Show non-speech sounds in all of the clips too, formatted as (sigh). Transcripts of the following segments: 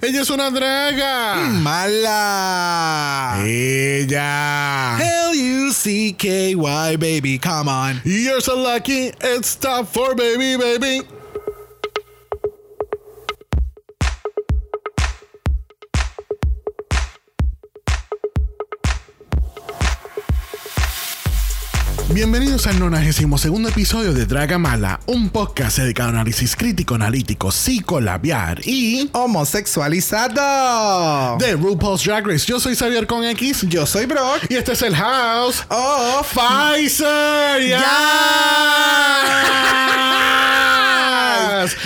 Ella es una draga. Mala. Ella. L-U-C-K-Y, baby, come on. You're so lucky. It's time for baby, baby. Bienvenidos al 92 episodio de Draga Mala, un podcast dedicado a análisis crítico, analítico, psicolabiar y Homosexualizado. de RuPaul's Drag Race. Yo soy Xavier con X Yo soy Brock. y este es el House Oh, Pfizer. Yes. (laughs)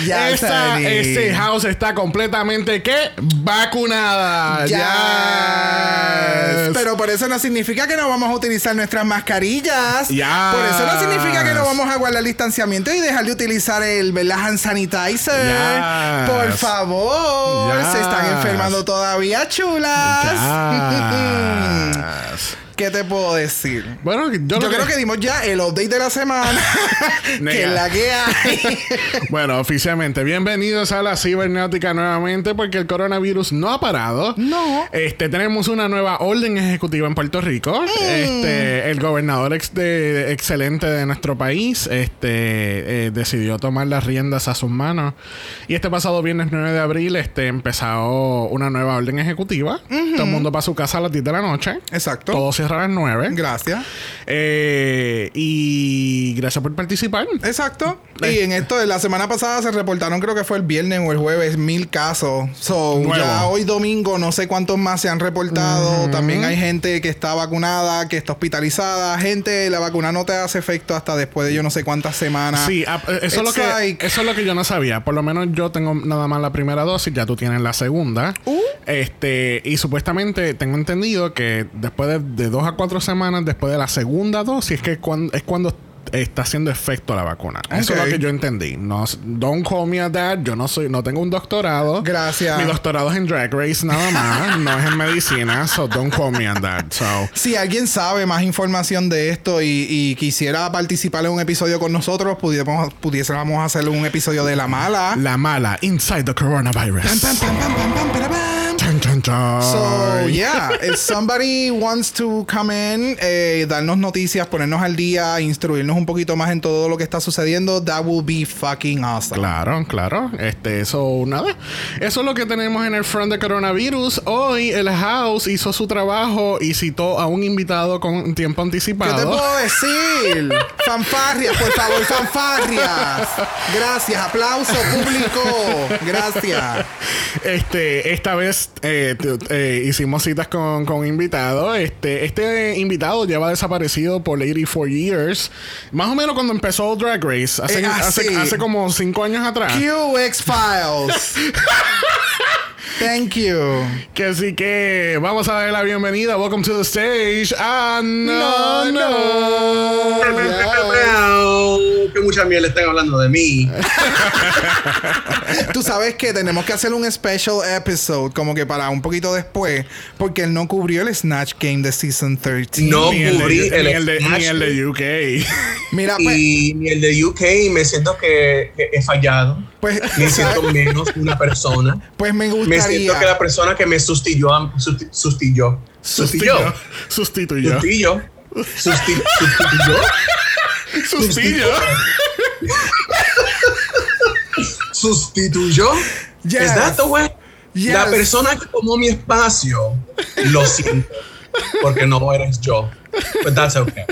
Yes, Esta- honey. este house está completamente ¿qué? vacunada. Yes. Yes. Pero por eso no significa que no vamos a utilizar nuestras mascarillas. Por eso no significa que no vamos a guardar distanciamiento y dejar de uticizar el ¿verdad? hand sanitizer. Yes. Por favor. Yes. Se están enfermando todavía, chulas. Yes. (laughs) ¿Qué te puedo decir? Bueno, yo, creo que dimos ya el update de la semana. (laughs) que la que hay. (laughs) Bueno, oficialmente, bienvenidos a la cibernéutica nuevamente porque el coronavirus no ha parado. No. Este, tenemos una nueva orden ejecutiva en Puerto Rico. Mm. Este, el gobernador ex de- excelente de nuestro país, este, eh, decidió tomar las riendas a sus manos. Y este pasado viernes 9 de abril, este, empezó una nueva orden ejecutiva. Todo el mundo para su casa a las 10 de la noche. Exacto. Todo cierra a las 9. Gracias. Eh, y gracias por participar. Exacto. Y en esto, de la semana pasada se reportaron, creo que fue el viernes o el jueves, mil casos. So, Nuevo. ya hoy domingo, no sé cuántos más se han reportado. También hay gente que está vacunada, que está hospitalizada. Gente, la vacuna no te hace efecto hasta después de yo no sé cuántas semanas. Sí, ah, eso, es lo que, like- eso es lo que yo no sabía. Por lo menos yo tengo nada más la primera dosis, ya tú tienes la segunda. Uh. Este, y supuestamente tengo entendido que después de, de dos a cuatro semanas, después de la segunda dosis, es que cuan- es cuando está haciendo efecto la vacuna. Eso es lo que yo entendí. No, don't call me a dad. Yo no soy, no tengo un doctorado. Gracias. Mi doctorado es en Drag Race nada más. (laughs) no es en medicina. So don't call me a dad. So. Si alguien sabe más información de esto y, y quisiera participar en un episodio con nosotros, pudiésemos, pudiésemos hacer un episodio de la mala. La mala inside the coronavirus. Pam, pam, pam, So, yeah, if somebody wants to come in, eh, darnos noticias, ponernos al día, instruirnos un poquito más en todo lo que está sucediendo, that will be fucking awesome. Claro, claro. Este, eso, nada. Eso es lo que tenemos en el front de coronavirus. Hoy el House hizo su trabajo y citó a un invitado con tiempo ¿Qué anticipado. te puedo decir? (laughs) fanfarrias, por favor, fanfarrias. Gracias, aplauso público. Gracias. Este, esta vez eh, t- eh, hicimos citas con, con invitados. Este, este invitado lleva desaparecido por 84 years. Más o menos cuando empezó Drag Race. Hace, Eh, ah, hace, hace como 5 años atrás. QX Files. (laughs) Thank you. Que así que vamos a darle la bienvenida. Welcome to the stage. Ah, no, no. Que mucha miel están hablando de mí. (laughs) Tú sabes que tenemos que hacer un special episode, como que para un poquito después, porque él no cubrió el Snatch Game de Season 13. No Ni el, cubrí de, el ni, el de, Smash (laughs) ni el de UK. Mira, pues, y ni el de UK me siento que, que he fallado. pues, Me siento (laughs) menos una persona. pues me Me gustaría. Siento que la persona que me sustituyó, susti- sustituyó, sustituyó, Sustituyó. sustituyó, susti- sustituyó, Sustituyó. sustituyó. Yes. ¿Es that the way? Yes. La persona que tomó mi espacio, lo siento, porque no eres yo. But that's okay.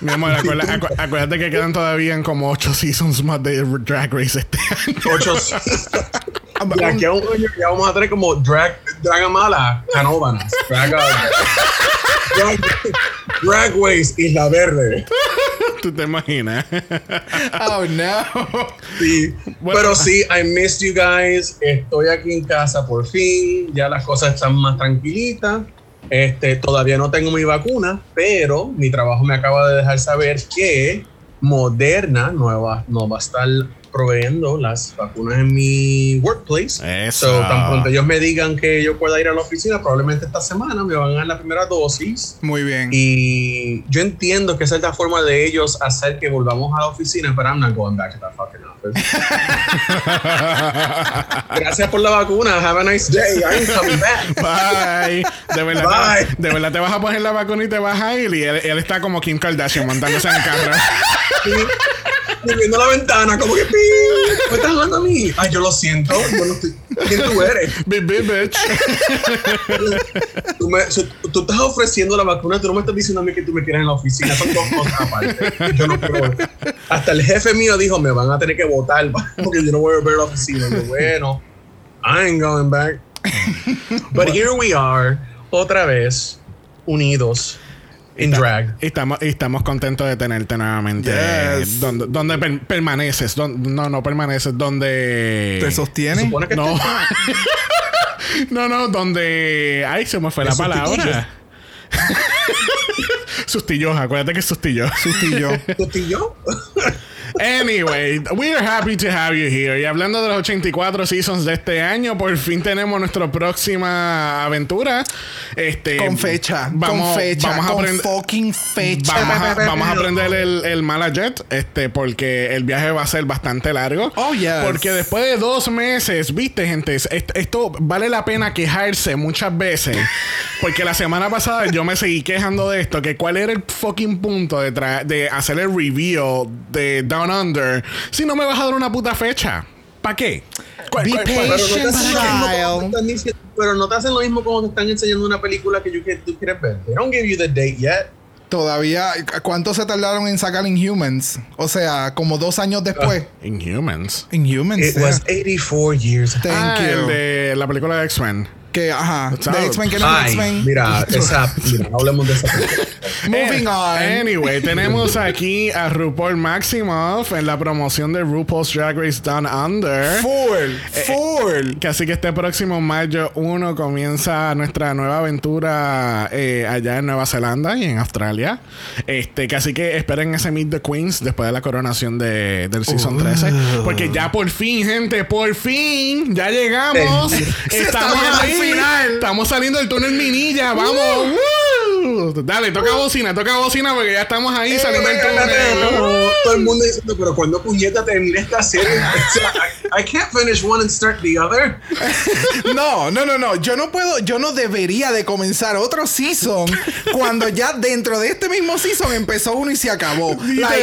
Mi amor, acuerda- acu- acuérdate que quedan todavía en como 8 seasons más de Drag Race este año. Ocho. De aquí a un año ya vamos a tener como drag, Dragamala, Canóvanas, drag, drag, Dragways, Isla Verde. ¿Tú te imaginas? Oh no. Sí. Bueno. Pero sí, I missed you guys. Estoy aquí en casa por fin. Ya las cosas están más tranquilitas. Este, todavía no tengo mi vacuna, pero mi trabajo me acaba de dejar saber que Moderna no va, no va a estar proveyendo las vacunas en mi workplace. Eso. So, tan pronto ellos me digan que yo pueda ir a la oficina, probablemente esta semana me van a dar la primera dosis. Muy bien. Y yo entiendo que esa es la forma de ellos hacer que volvamos a la oficina, pero I'm not going back to that fucking office. (laughs) Gracias por la vacuna. Have a nice day. I'm coming back. Bye. De verdad, Bye. Te, de verdad te vas a poner la vacuna y te vas a ir. Y él, él está como Kim Kardashian montándose en el carro. Y viendo la ventana, como que pi. ¿Me estás hablando a mí? Ay, yo lo siento. Yo no estoy. ¿Quién tú eres? (laughs) Big, big bitch. Tú, me- tú estás ofreciendo la vacuna, tú no me estás diciendo a mí que tú me quieres en la oficina. Son dos cosas aparte. Yo no quiero. Hasta el jefe mío dijo: Me van a tener que votar porque yo no voy a volver a la oficina. Yo, bueno, I ain't going back. But here we are, otra vez, unidos, in drag. Y estamos, y estamos contentos de tenerte nuevamente. Yes. Donde, donde per- permaneces. Don- no, no permaneces. Donde. ¿Te Se sostiene? supone que No. (laughs) no, no, donde. Ay, se me fue la ¿De palabra. (laughs) Sustillo, acuérdate que es sustillo. Sustillo. (laughs) yo. Anyway, we are happy to have you here. Y hablando de los 84 seasons de este año, por fin tenemos nuestra próxima aventura. Este, Con fecha. con fecha. Vamos a con aprender. fucking fecha. Vamos a, vamos a (laughs) aprender el, el Malajet, este, porque el viaje va a ser bastante largo. Oh, yes. Porque después de dos meses, viste, gente, Es- esto vale la pena quejarse muchas veces. (laughs) Porque la semana pasada yo me seguí quejando de esto, que cuál era el fucking punto de, de hacer el review de Down Under si no me vas a dar una puta fecha. ¿Para qué? ¿Cuál- Be cuál- cuál- Pero no, te Patient child. pero no te hacen lo mismo como te están enseñando una película que, tú quieres ver. They don't give you the date yet. Todavía, ¿cuánto se tardaron en sacar Inhumans? O sea, como dos años después. Inhumans. Inhumans. It yeah. was 84 years. Thank Ah, el you. de la película de X-Men. Que, ajá. De X-Men, que no Ay, X-Men. mira, (laughs) esa, mira, hablemos de esa. (laughs) Moving Eh, on. Anyway, (laughs) tenemos aquí a RuPaul Maximoff en la promoción de RuPaul's Drag Race Down Under. Full. Full. Que así que este próximo mayo 1 comienza nuestra nueva aventura eh, allá en Nueva Zelanda y en Australia. Este, que así que esperen ese Meet the Queens después de la coronación de, del Season 13. Porque ya por fin, gente, por fin, ya llegamos. Sí. Estamos al final. Estamos saliendo del túnel Minilla. Vamos. Dale, toca bocina, toca bocina porque ya estamos ahí saliendo del túnel. Todo el mundo diciendo, pero cuando puñeta termina esta serie? I, I can't finish one and start the other. (laughs) No, no, no, no. Yo no puedo, yo no debería de comenzar otro season cuando ya dentro de este mismo season empezó uno y se acabó. Like,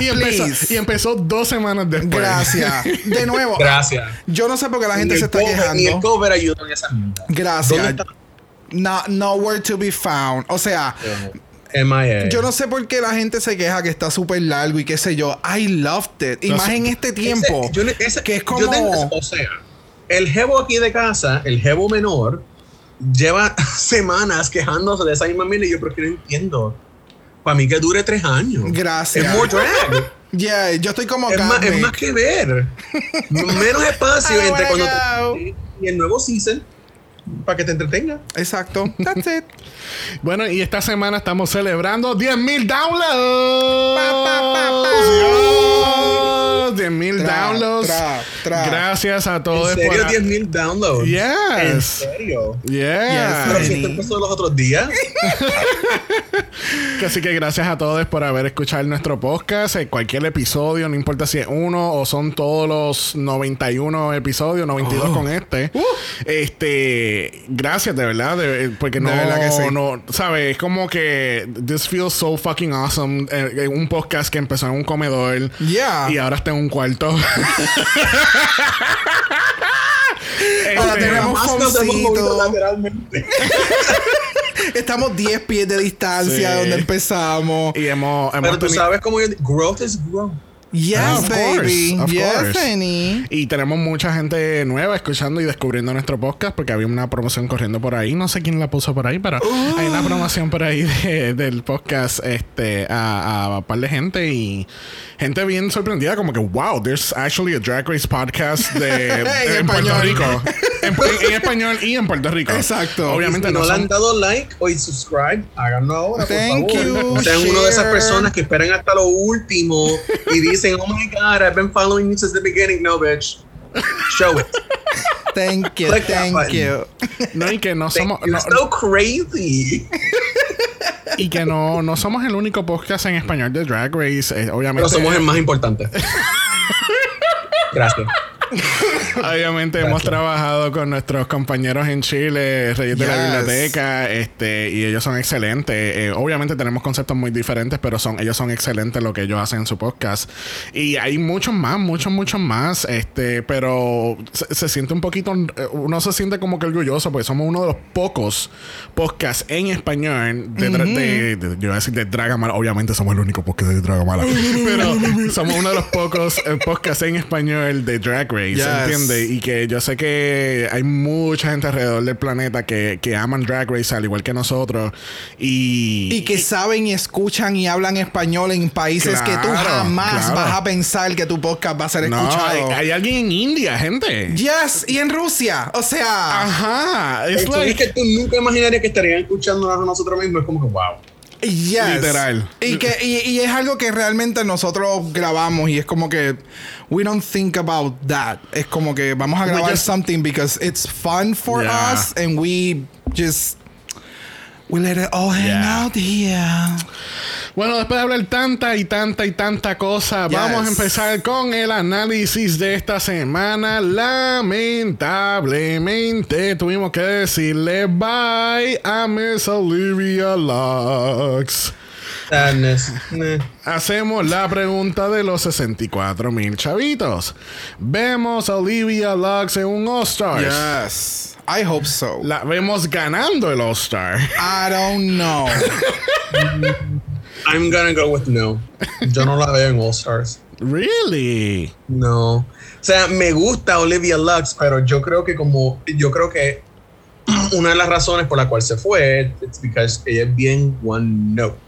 y, empezó, please. y empezó dos semanas después. Gracias. De nuevo. Gracias. Yo no sé por qué la gente Ni se está cover- Ni el quejando. cover ayudó en esa mierda. ¿Dónde Gracias. No, nowhere to be found. O sea, MIA. yo no sé por qué la gente se queja que está súper largo y qué sé yo. I loved it. Y No más en este tiempo. Ese- yo le- ese- que es como. yo tengo- o sea, el jevo aquí de casa, el jevo menor, lleva (laughs) semanas quejándose de esa misma mierda y yo, pero que no entiendo. Para mí que dure tres años. Gracias. Es more drag. Yeah, yo estoy como es, más, es Carmen. más que ver. (laughs) Menos espacio entre cuando te- y el nuevo season para que te entretenga. Exacto. (laughs) That's it. Bueno, y esta semana estamos celebrando 10.000 downloads. Pa, pa, pa, pa. Dios, 10.000 Tra, downloads. tra, tra. Gracias a todos ¿En serio por... 10.000 downloads? ¿En Yes. serio? Yeah. Pero si Jenny. esto empezó los otros días. (laughs) Así que gracias a todos por haber escuchado nuestro podcast. eh, Cualquier episodio, no importa si es uno o son todos los 91 episodios, 92 con este. Este, gracias de verdad, de- eh, porque no, De verdad que sí. no, sabes, es como que this feels so fucking awesome. eh, eh, un podcast que empezó en un comedor Yeah. y ahora está en un cuarto. (laughs) Ahora Este, tenemos Más nos hemos movido foncito. lateralmente. (laughs) Estamos 10 pies de distancia Sí. de donde empezamos. y hemos, hemos Pero tú tenido- sabes cómo yo growth is growth. Yes, Of baby. course, of yes, course. Annie. Y tenemos mucha gente nueva escuchando y descubriendo nuestro podcast porque había una promoción corriendo por ahí. No sé quién la puso por ahí, pero hay una promoción por ahí (laughs) de- del podcast este, a, a un par de gente y gente bien sorprendida como que, wow, there's actually a Drag Race podcast de, (laughs) En en Puerto español. Rico. En, en- en español y en Puerto Rico. Exacto. Obviamente si no, no le son- han dado like o subscribe, háganlo ahora, por Thank favor. you, No sean uno de esas share. personas que esperan hasta lo último y dicen, (laughs) oh my god, I've been following you since the beginning. No, bitch. Show it. (laughs) Thank you, Click that thank button. you. No, y que no somos... You're no- so crazy. y que no, no somos el único podcast en español de Drag Race. eh, obviamente... Pero somos el más importante. (laughs) Gracias. (laughs) Obviamente hemos trabajado con nuestros compañeros en Chile, Reyes de la. Biblioteca, este, y ellos son excelentes. Eh, obviamente tenemos conceptos muy diferentes, pero son, ellos son excelentes en lo que ellos hacen en su podcast. Y hay muchos más, muchos, muchos más. Este, pero se, se siente un poquito, eh, uno se siente como que orgulloso, porque somos uno de los pocos podcasts en español de, de- de- yo a decir de Dragamala. Obviamente somos el único podcast de Dragamala. (laughs) pero somos uno de los pocos eh, podcasts en español de Drag Race, Yes. ¿Entiendes? Y que yo sé que hay mucha gente alrededor del planeta que, que aman Drag Race al igual que nosotros. Y, Y que saben y escuchan y hablan español en países que tú jamás claro. vas a pensar que tu podcast va a ser no, escuchado. hay, hay alguien en India, gente. Yes, y en Rusia. O sea, Ajá. Eso like- es que tú nunca imaginarías que estarían escuchando a nosotros mismos. Es como que, wow. Yes. Literal. Y, que, y, y es algo que realmente nosotros grabamos y es como que we don't think about that. Es como que vamos a grabar just- something because it's fun for Yeah. us and we just we let it all hang Yeah. out here. Bueno, después de hablar tanta y tanta y tanta cosa, Yes. vamos a empezar con el análisis de esta semana. Lamentablemente tuvimos que decirle bye a Miss Olivia Lux. (laughs) Hacemos la pregunta de los 64 mil chavitos. Vemos a Olivia Lux en un All-Stars. Yes. I hope so. La vemos ganando el All-Star. I don't know. I'm gonna go with no. Yo no la veo en All Stars. really? No. O sea, me gusta Olivia Lux, pero yo creo que como yo creo que una de las razones por la cual se fue es because ella es bien one note.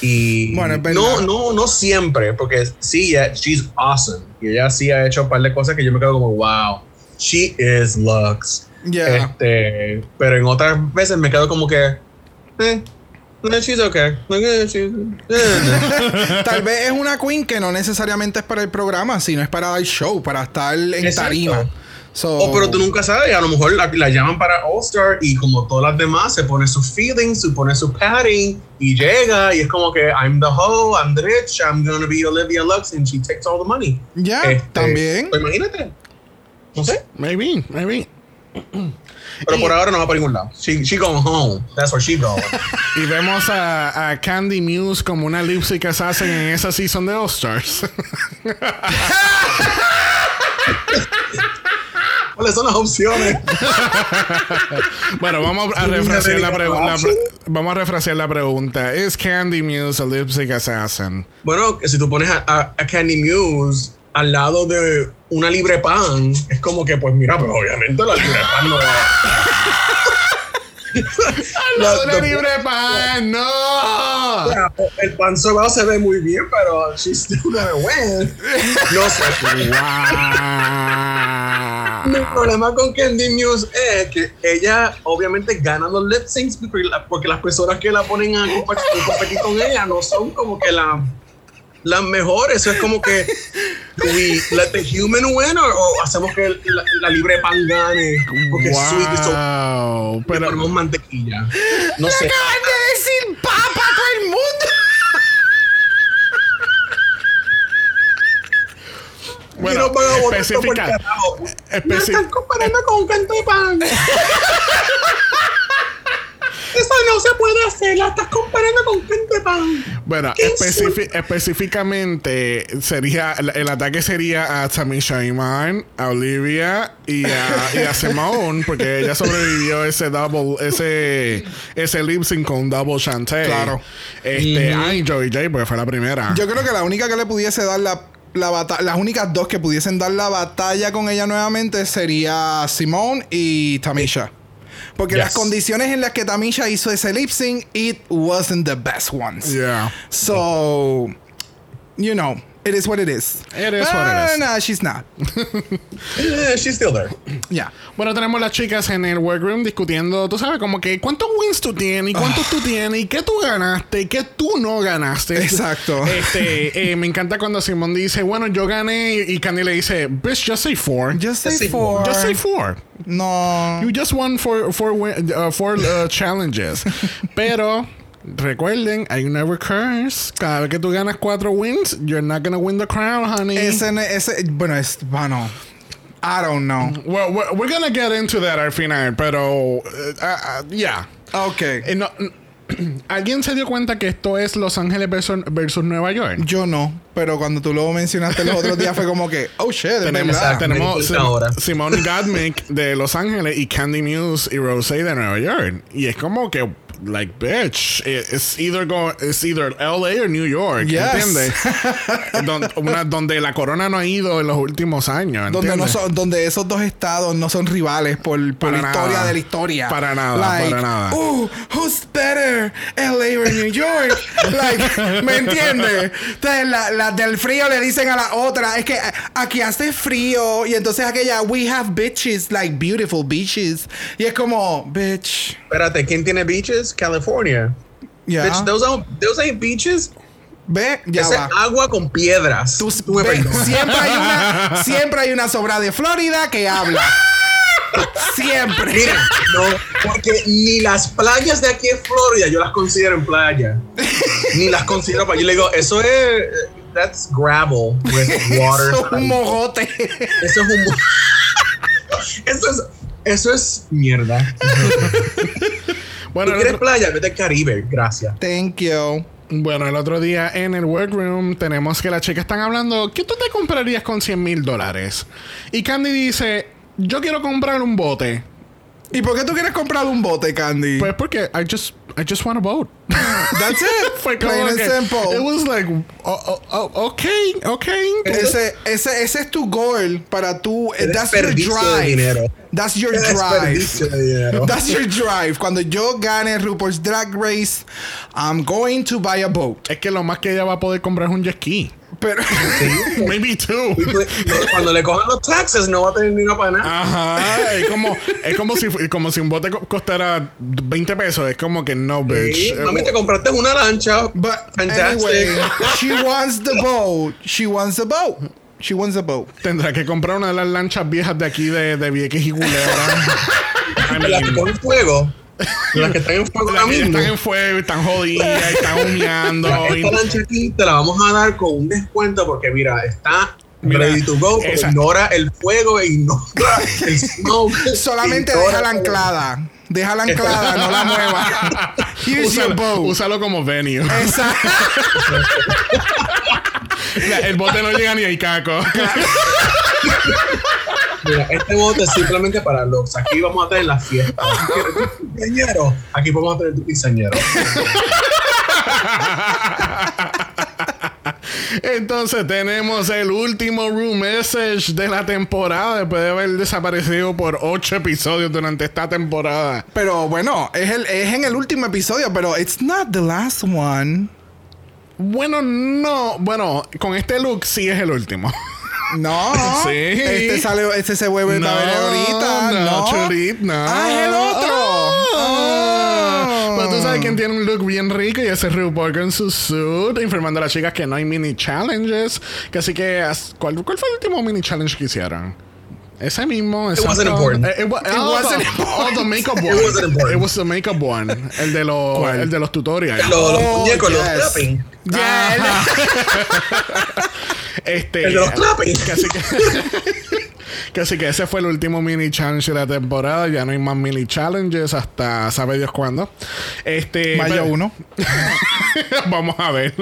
Y Bueno, no, no, no siempre, porque sí, ella- she's awesome. Y ella sí ha hecho un par de cosas que yo me quedo como, wow, she is Lux. Yeah. Este, pero en otras veces me quedo como que, eh, she's okay. (laughs) Tal vez es una queen que no necesariamente es para el programa, sino es para dar show, para estar en Exacto. tarima. So, Oh, pero tú nunca sabes, a lo mejor la, la llaman para All Star y como todas las demás se pone sus feelings, se pone su padding y llega y es como que I'm the hoe, I'm the rich, I'm gonna be Olivia Lux and she takes all the money. Ya, Este, también. pues imagínate. No sé, Maybe, maybe. Pero por ahora no va para ningún lado. She, she going home. That's where she going. (laughs) Y vemos a, a Candy Muse como una lip sync assassin en esa season de All Stars. (laughs) ¿Cuáles son las opciones? (laughs) bueno, vamos a refrasear la pregunta. Vamos a refrasear la pregunta. ¿Es Candy Muse a lip sync assassin? Bueno, que si tú pones a, a- a Candy Muse al lado de una libre pan, es como que, pues mira, pero obviamente la libre pan no ¡La Lo- lo- libre pan! ¡No! sea, el pan sobao se ve muy bien, pero she's still gonna win. No sé. Mi ¡Wow! problema con Candy Muse es que ella obviamente gana los lip syncs porque, la- porque las personas que la ponen a competir, competir con ella no son como que la- las mejores. Eso es como que do (laughs) we let the human win o, hacemos que la, la libre pan gane porque es sweet y so ¡Wow! le Pero, ponemos mantequilla. No sé. ¡Acabas de decir papa a todo el mundo! (laughs) bueno, especifica. Me están comparando con un canto de pan. (laughs) Eso no se puede hacer. La estás comparando con de pan. Bueno, ¿Qué especifi- específicamente sería el, el ataque sería a Tamisha Iman, a Olivia y a, y a Simone, porque ella sobrevivió ese double, ese ese lip sync con double chanté. Claro. Este, ay, Joey J, porque fue la primera. Yo creo que la única que le pudiese dar la, la batalla, las únicas dos que pudiesen dar la batalla con ella nuevamente sería Simone y Tamisha. Porque Yes. las condiciones en las que Tamisha hizo ese lip sync, it wasn't the best ones. yeah. So, you know, it is what it is. It is what it Ah, is. No, she's not. (laughs) Eh, she's still there. Yeah. Bueno, tenemos las chicas en el workroom discutiendo, tú sabes, como que cuántos wins tú tienes y cuántos tú tienes y qué tú ganaste y qué tú no ganaste. Exacto. Este, eh, me encanta cuando Simón dice, bueno, yo gané y Candy le dice, bitch, just say four. Just say say four. Just say four. No. You just won four, four, win- uh, four uh, challenges. (laughs) Pero Recuerden, hay una recurse. Cada vez que tú ganas cuatro wins, you're not gonna win the crown, honey. Ese, ese, bueno, es, bueno, I don't know. Well, we're, we're gonna get into that al final, pero, uh, uh, yeah. Ok. Eh, no, (clears throat) ¿Alguien se dio cuenta que esto es Los Ángeles versus, versus Nueva York? Yo no, pero cuando tú lo mencionaste los otros días fue como que, oh shit, Tenemos, verdad. tenemos Sim- ahora. Simone Gottmik de Los Ángeles y Candy Muse y Rosé de Nueva York. Y es como que, like, bitch, it's either, go, it's either LA or New York. Yes. ¿Entiendes? (laughs) Don- una- donde la corona no ha ido en los últimos años. Donde, no ¿entiendes? son, donde esos dos estados no son rivales por, por la historia de la historia. Para nada, Like, para nada. Uh, who's better, LA or New York? (laughs) like, ¿me entiendes? Entonces, la, la del frío le dicen a la otra, es que aquí hace frío. Y entonces aquella, we have bitches, like beautiful beaches. Y es como, bitch. Espérate, ¿quién tiene beaches? California. Ya. Bitch, those, aren't, those ain't beaches. Ve, ya Ese va. agua con piedras. Tú- Tú ve, siempre hay una (laughs) siempre hay una sobra de Florida que habla. (laughs) siempre. Mira, no, porque ni las playas de aquí en Florida yo las considero en playa. ni las considero para. Yo le digo, eso es. That's gravel with (laughs) water. Eso es un mojote. Eso es un. mo- eso es. Eso es mierda. Bueno, ¿Tú el quieres otro, playa? Vete al Caribe. Gracias. Thank you. bueno, el otro día en el workroom tenemos que las chicas están hablando. ¿Qué tú te comprarías con 100 mil dólares? Y Candy dice: Yo quiero comprar un bote. ¿Y por qué tú quieres comprar un bote, Candy? Pues porque I just, I just want a boat. (laughs) That's it. (laughs) Fue Plain and que- simple. It was like, oh, oh, oh, okay, okay. Ese, ese, ese es tu goal para tu. Qué That's your drive. That's your drive. (laughs) That's your drive. Cuando yo gane RuPaul's Drag Race, I'm going to buy a boat. Es que lo más que ella va a poder comprar es un jet ski. Pero. (laughs) Maybe two. Cuando le cojan los taxes no va a tener dinero para nada. Ajá, es como, es como si como si un bote co- costara 20 pesos. Es como que no, bitch. Sí, mami, te compraste una lancha. But Fantastic. anyway, (laughs) she wants the boat. She wants the boat. She wants the boat. Tendrá que comprar una de las lanchas viejas de aquí de, de Vieques y Culebra. I las (laughs) mean, cogen fuego. (laughs) Las que están en fuego ahora mismo. están en fuego, están jodidas, (laughs) están humeando. Esta lancha aquí te la vamos a dar con un descuento porque mira, está Mira, ready to go. esa- Ignora el fuego e ignora (laughs) el smoke. Solamente deja la anclada. Deja la anclada, no la mueva. Here's your Úsalo, boat. úsalo como venue. Mira, el bote no llega ni a Icaco. Mira, este bote es simplemente para los. Aquí vamos a tener la fiesta. ¿Quieres tu quinceañero? Aquí vamos a tener tu quinceañero. Entonces tenemos el último room message de la temporada después de haber desaparecido por ocho episodios durante esta temporada. Pero bueno, es, el, es en el último episodio, pero it's not the last one. Bueno, no. Bueno, con este look sí es el último. No. (laughs) Sí. Este sale, este se vuelve No, a ver ahorita. no, No. Chulit, no. Ah, es el otro. Ah. Oh. Pero tú sabes quién tiene un look bien rico y ese es RuPaul con su suit, informando a las chicas que no hay mini challenges. Que así que, ¿cuál, cuál fue el último mini challenge que hicieron? Ese mismo. wasn't exacto. important. Eh, It, wa- It oh, wasn't the, oh, the makeup one. It wasn't important. It was the makeup one. El de los, ¿Cuál? el de los tutorials. Los, los Oh, muñecos, los yes. Clapping. Yeah. (laughs) Este, El de los clapping. Casi que, (laughs) casi que ese fue el último mini challenge de la temporada. Ya no hay más mini challenges hasta sabe Dios cuándo. Este, Mayo pero- 1. (laughs) Vamos a ver.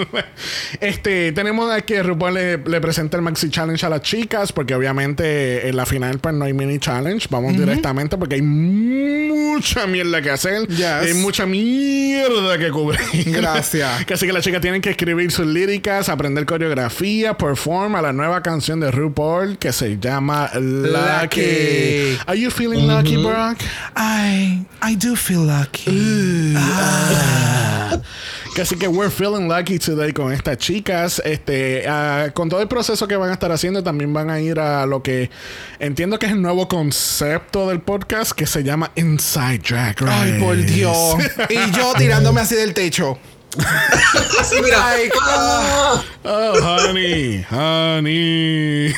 Este, tenemos a que RuPaul le, le presenta el Maxi Challenge a las chicas, porque obviamente en la final pues no hay mini challenge. Vamos directamente porque hay mucha mierda que hacer. Yes. Hay mucha mierda que cubrir. Gracias. Así que las chicas tienen que escribir sus líricas, aprender coreografía, perform a la nueva canción de RuPaul que se llama Lucky. Lucky. Are you feeling lucky, Brock? I, I do feel lucky. Que Así (laughs) que we're feeling lucky today con estas chicas. Este, ah, con todo el proceso que van a estar haciendo, también van a ir a lo que entiendo que es el nuevo concepto del podcast que se llama Inside Drag Race. Ay, por Dios. (laughs) y yo tirándome así del techo. Así, mira. Like, ah. Oh, honey, honey.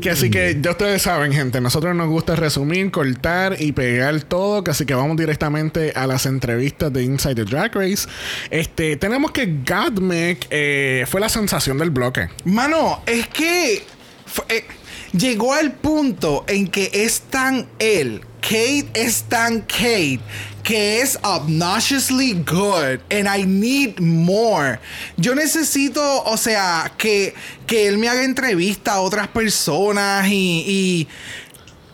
que así que ya ustedes saben, gente, nosotros nos gusta resumir, cortar y pegar todo, que así que vamos directamente a las entrevistas de Inside the Drag Race. Este, tenemos que Godmec eh, fue la sensación del bloque. Mano, es que fue- eh, llegó al punto en que es tan él, Kate es tan Kate, que es obnoxiously good and I need more. Yo necesito, o sea, que, que él me haga entrevista a otras personas y-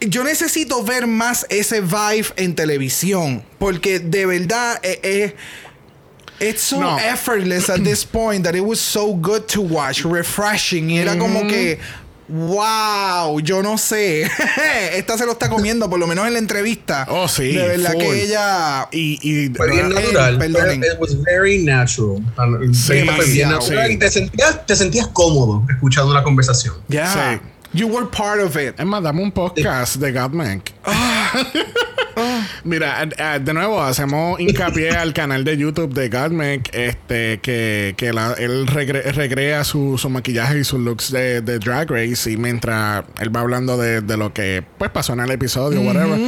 y yo necesito ver más ese vibe en televisión. Porque de verdad eh, eh, It's so No. effortless at this point that it was so good to watch, refreshing. Y era como que, wow, yo no sé. (laughs) Esta se lo está comiendo, por lo menos en la entrevista. Oh, sí, De verdad full. que ella. Y, y Fue bien Eh, natural. perdonen. It was very natural. Sí, Fue bien natural. Sí. Y te sentías, te sentías cómodo escuchando la conversación. Yeah. Sí. You were part of it. Es más, dame un podcast de Godmec. (laughs) (laughs) Mira, eh, eh, de nuevo hacemos hincapié al canal de YouTube de Godmec, este, que, que la- él regre- recrea su, su maquillaje y sus looks de, de Drag Race y mientras él va hablando de, de lo que pues pasó en el episodio, whatever.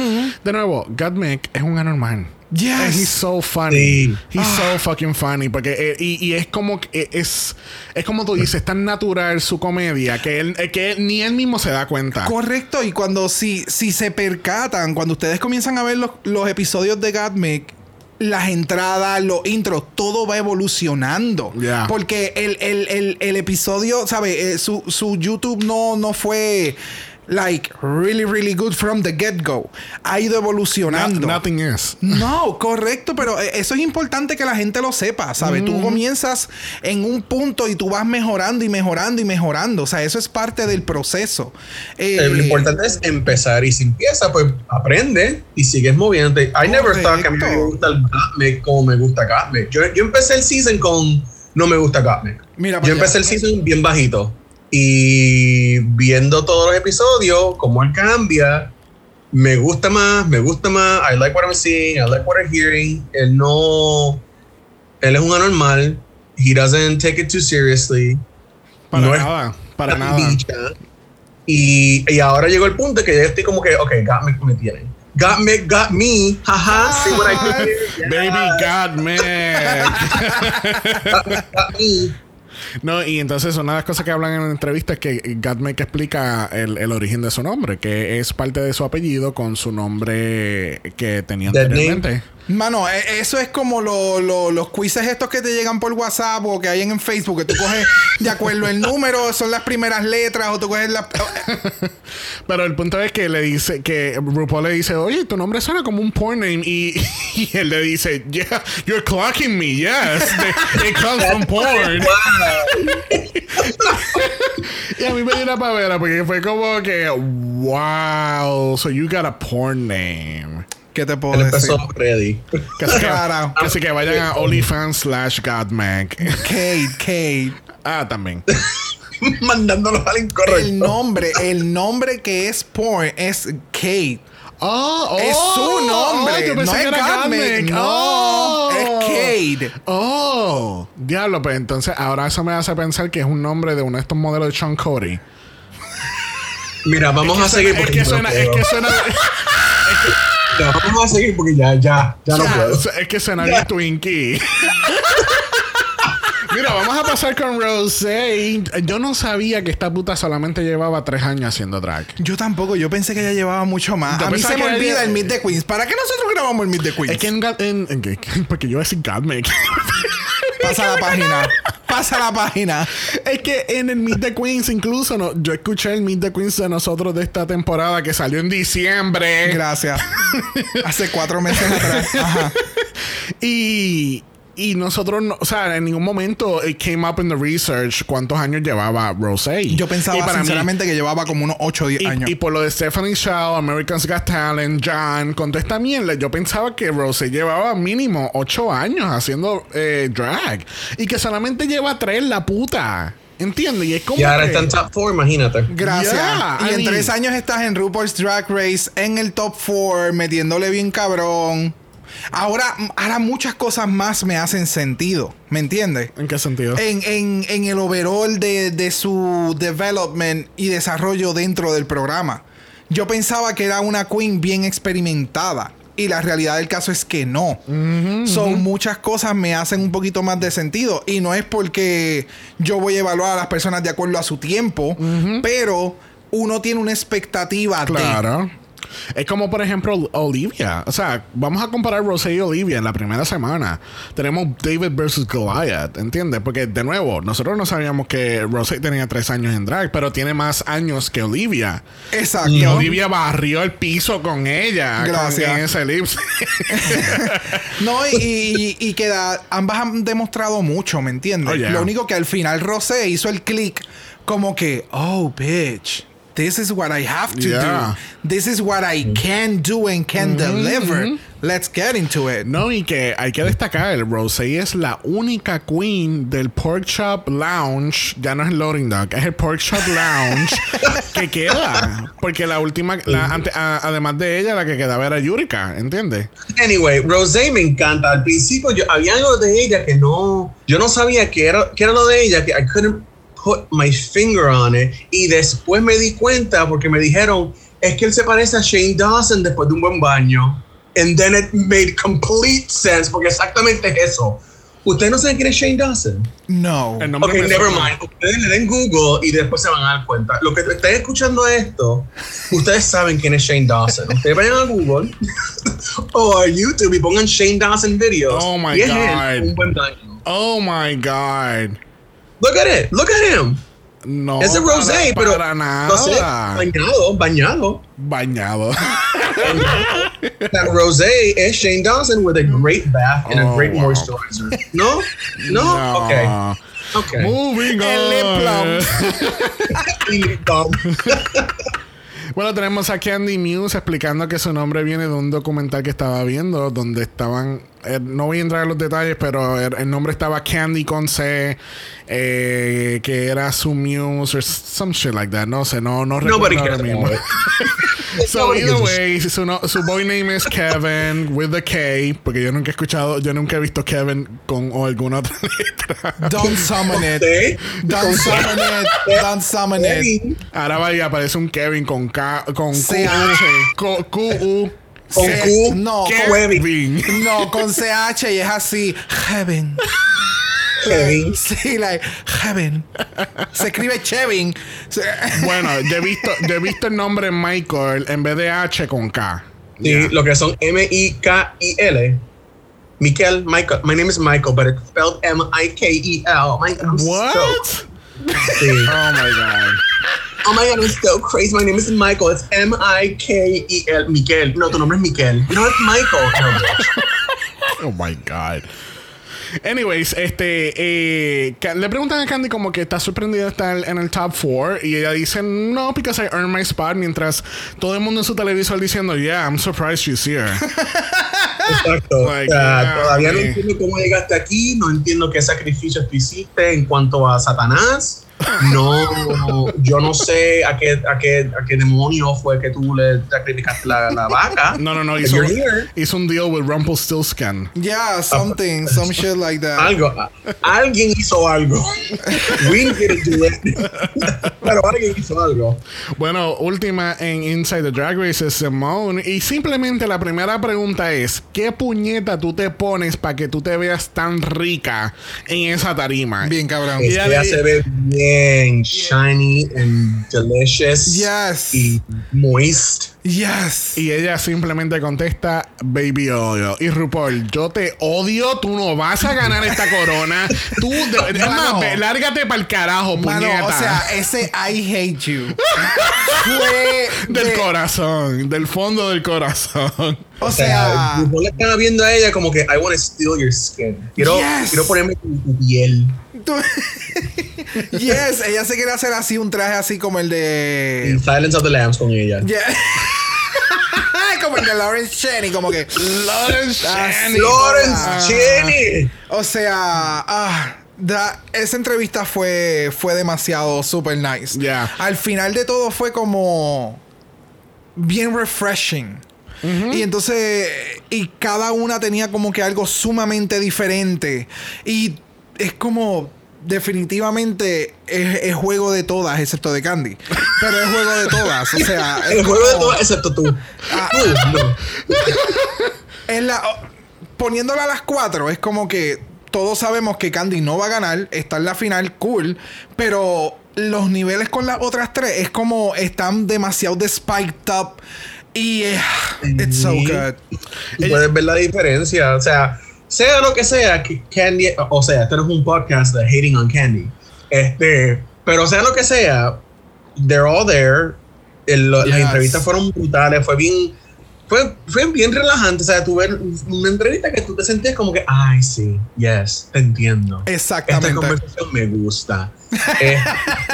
De nuevo, Godmec es un anormal. Yes. And He's so funny. Sí. He's so fucking funny. Porque eh, y, y es como que eh, es, es como tú dices, tan natural su comedia que él, eh, que ni él mismo se da cuenta. Correcto, y cuando si, si se percatan, cuando ustedes comienzan a ver los, los episodios de Gatmic, las entradas, los intros, todo va evolucionando. Ya. Porque el, el- el- el episodio, ¿sabes? su, su YouTube no, no fue like really, really good from the get-go. Ha ido evolucionando. No- nothing is. No, correcto, pero eh, eso es importante que la gente lo sepa, ¿sabes? Tú comienzas en un punto y tú vas mejorando y mejorando y mejorando. O sea, eso es parte del proceso. Eh, Lo importante es empezar y si empieza, pues aprende y sigues moviéndote. I never thought que a mí me gusta el Gatmec como me gusta Gatmec. Yo, yo empecé el season con no me gusta Gatmec. Mira Yo allá. empecé el season bien bajito y viendo todos los episodios, cómo él cambia, me gusta más, me gusta más. I like what I'm seeing, I like what I'm hearing. Él no, él es un anormal. He doesn't take it too seriously. Para No es nada. Para nada. Y, y ahora llegó el punto que ya estoy como que, ok, got me, me tiene. Got me, got me. Jaja, see what I (laughs) did here? Yeah. Baby Godmec. Got me. No, y entonces una de las cosas que hablan en la entrevista es que Godmec explica el, el origen de su nombre, que es parte de su apellido con su nombre que tenía anteriormente. Mano, e- eso es como lo- lo- los quizzes estos que te llegan por WhatsApp o que hay en Facebook, que tú coges de acuerdo el número, son las primeras letras, o tú coges las... Pero el punto es que le dice que RuPaul le dice, oye, tu nombre suena como un porn name. Y, (laughs) y él le dice, yeah, you're clocking me, yes. It comes from porn. (laughs) y a mí me dio una pavera porque fue como que, wow, so you got a porn name. ¿Qué te puedo Él decir? empezó ready. Casi que, casi (laughs) que vayan a OnlyFans slash Godmag. Kate, Kate. ah, también. (laughs) Mandándolos al El incorrecto. nombre, el nombre que es porn es Kate. Oh, oh, es su nombre. oh, yo pensé no que es Gottmik. No, Oh. es Kate. Oh, diablo, pues entonces ahora eso me hace pensar que es un nombre de uno de estos modelos de Sean Cody. Mira, vamos a seguir Es porque que suena, es que suena, (laughs) Ya, vamos a seguir porque ya, ya, ya no puedo. es que suena bien Twinkie. (laughs) Mira, vamos a pasar con Rosé. Yo no sabía que esta puta solamente llevaba tres años haciendo drag. Yo tampoco, yo pensé que ella llevaba mucho más. Yo a mí se me olvida ella- el Meet the Queens. ¿Para qué nosotros grabamos el Meet the Queens? Es que en, en- en- que- (laughs) porque yo voy a decir Godmake. (laughs) Pasa la página. (laughs) Pasa la página. Es que en el Meet the Queens, incluso no, yo escuché el Meet the Queens de nosotros de esta temporada que salió en diciembre. Gracias. (laughs) Hace cuatro meses atrás. Ajá. Y, y nosotros, no, o sea, en ningún momento it came up in the research cuántos años llevaba Rosé. Yo pensaba para mí- sinceramente que llevaba como unos 8 o 10 años. y, y por lo de Stephanie Shaw, Americans Got Talent, John, con toda esta mierda, yo pensaba que Rosé llevaba mínimo 8 años haciendo eh, drag. Y que solamente lleva 3 la puta. ¿Entiendes? Y es como. Y ahora que- está en top 4, imagínate. Gracias. Yeah, y I en mean- tres años estás en RuPaul's Drag Race, en el top 4, metiéndole bien cabrón. Ahora, ahora muchas cosas más me hacen sentido. ¿Me entiendes? ¿En qué sentido? En, en, en el overall de, de su development y desarrollo dentro del programa. Yo pensaba que era una queen bien experimentada. Y la realidad del caso es que no. Son muchas cosas me hacen un poquito más de sentido. Y no es porque yo voy a evaluar a las personas de acuerdo a su tiempo, pero uno tiene una expectativa de. Es como, por ejemplo, Olivia. O sea, vamos a comparar Rosé y Olivia en la primera semana. Tenemos David versus Goliath, ¿entiendes? Porque, de nuevo, nosotros no sabíamos que Rosé tenía tres años en drag, pero tiene más años que Olivia. Exacto. Y Olivia barrió el piso con ella. Gracias. Con, en ese lip sync. (laughs) No, y, y- y que da- ambas han demostrado mucho, ¿me entiendes? Oh, yeah. Lo único que al final Rosé hizo el click como que, oh, bitch, this is what I have to Yeah. do. This is what I can do and can deliver. Let's get into it. No, y que hay que destacar, Rosé es la única queen del Pork Chop Lounge, ya no es el Loading Dock, es el Pork Chop Lounge (laughs) que queda. Porque la última, la ante- a- además de ella, la que quedaba era Yurika, ¿entiendes? Anyway, Rosé me encanta. Al principio yo, había algo de ella que no, yo no sabía que era, que era lo de ella, que I couldn't put my finger on it. Y después me di cuenta porque me dijeron, es que él se parece a Shane Dawson después de un buen baño. And then it made complete sense porque exactamente es eso. ¿Ustedes no saben quién es Shane Dawson? No. El Ok, never mind. Ustedes le den Google y después se van a dar cuenta. Lo que estén escuchando esto, ustedes saben quién es Shane Dawson. Ustedes vayan a Google (laughs) o a YouTube y pongan Shane Dawson videos. Oh my y es God. él, un buen baño. Oh my God. Look at it. Look at him. No. es de Rosé, para- pero Para nada. no sé, bañado, bañado. Bañado. (laughs) That Rosé es Shane Dawson with a great bath and Oh, a great wow. moisturizer. (laughs) No? No? Okay. Okay. Moving El lip on. (laughs) Lip balm. Bueno, tenemos a Candy Muse explicando que su nombre viene de un documental que estaba viendo donde estaban. Eh, no voy a entrar en los detalles, pero el, el nombre estaba Candy con C, eh, que era su Muse or some shit like that. No sé, no, no recuerdo Nobody ahora cares mismo. (laughs) So, either a way, su, no- su boy name is Kevin with the K, porque yo nunca he escuchado, yo nunca he visto Kevin con o alguna otra letra. Don't summon it. Don't summon it. Don't summon it. Ahora va y aparece un Kevin con K, con Q, CH. Q, Q, U. Con C- Q. No, Kevin. con, no, con CH y es así. Heaven. Kevin. Sí, like, heaven. Se escribe Chevin. Bueno, yo he visto, yo he visto el nombre Michael en vez de H con K. Sí, lo que son M-I-K-I-L. Michael, Michael. My name is Michael, but it's spelled M-I-K-E-L. What? so- sí. Oh my god. Oh my god, I'm so crazy. My name is Michael. It's M-I-K-E-L. Miquel. No, tu nombre es Miquel. No, es Michael. No. (laughs) Oh my god. Anyways, este eh, le preguntan a Candy como que está sorprendida de estar en el top 4 y ella dice no because I earned my spot mientras todo el mundo en su televisor diciendo yeah I'm surprised she's here. (laughs) Exacto. Like, o sea, yeah, todavía no entiendo cómo llegaste aquí. No entiendo qué sacrificios tú hiciste en cuanto a Satanás. No, yo no sé a qué, a qué, a qué demonio fue que tú le sacrificaste la, la vaca. No, no, no, hizo, hizo un deal with Rumpelstiltskin. yeah, something, some shit like that. Algo, alguien hizo algo. (laughs) We didn't do it. Pero alguien hizo algo. Bueno, última en Inside the Drag Race es Simone. Y simplemente la primera pregunta es: ¿Qué puñeta tú te pones para que tú te veas tan rica en esa tarima? Bien cabrón. Y Es que ya se ve bien shiny and delicious. Yes. Y moist. Yes. Y ella simplemente contesta, baby odio. Y RuPaul, yo te odio, tú no vas a ganar esta corona. Tú, de- Mano. lárgate para el carajo, Mano, puñeta. o sea, ese I hate you fue (laughs) del de- corazón, del fondo del corazón. O O sea, RuPaul le estaba viendo a ella como que I want to steal your skin. Quiero, Yes. quiero ponerme tu piel. Tú- (laughs) yes, ella se quiere hacer así un traje así como el de En Silence of the Lambs con ella. Yeah. (laughs) como el de Lawrence Cheney, como que Lawrence Cheney. Lawrence. Cheney. O sea, ah, da- esa entrevista fue, fue demasiado super nice. Yeah. Al final de todo fue como bien refreshing. Y entonces, y cada una tenía como que algo sumamente diferente. Y es como, definitivamente es, es juego de todas, excepto de Candy. Pero es juego de todas. O sea, (laughs) es El juego de todas, excepto tú. Ah. Tú, no. (laughs) es la, poniéndola a las cuatro, es como que todos sabemos que Candy no va a ganar, está en la final, cool, pero los niveles con las otras tres es como están demasiado de spiked up y eh, it's so good. Y puedes ver la diferencia. O sea, sea lo que sea, que Candy, o sea, este no es un podcast de hating on Candy. Este, pero sea lo que sea, they're all there. El- lo- Las Yes. entrevistas fueron brutales, fue bien, fue, fue bien relajante. O sea, tú ver una entrevista que tú te sentías como que, ay, sí, yes, te entiendo. Esta Exactamente. conversación me gusta. Eh,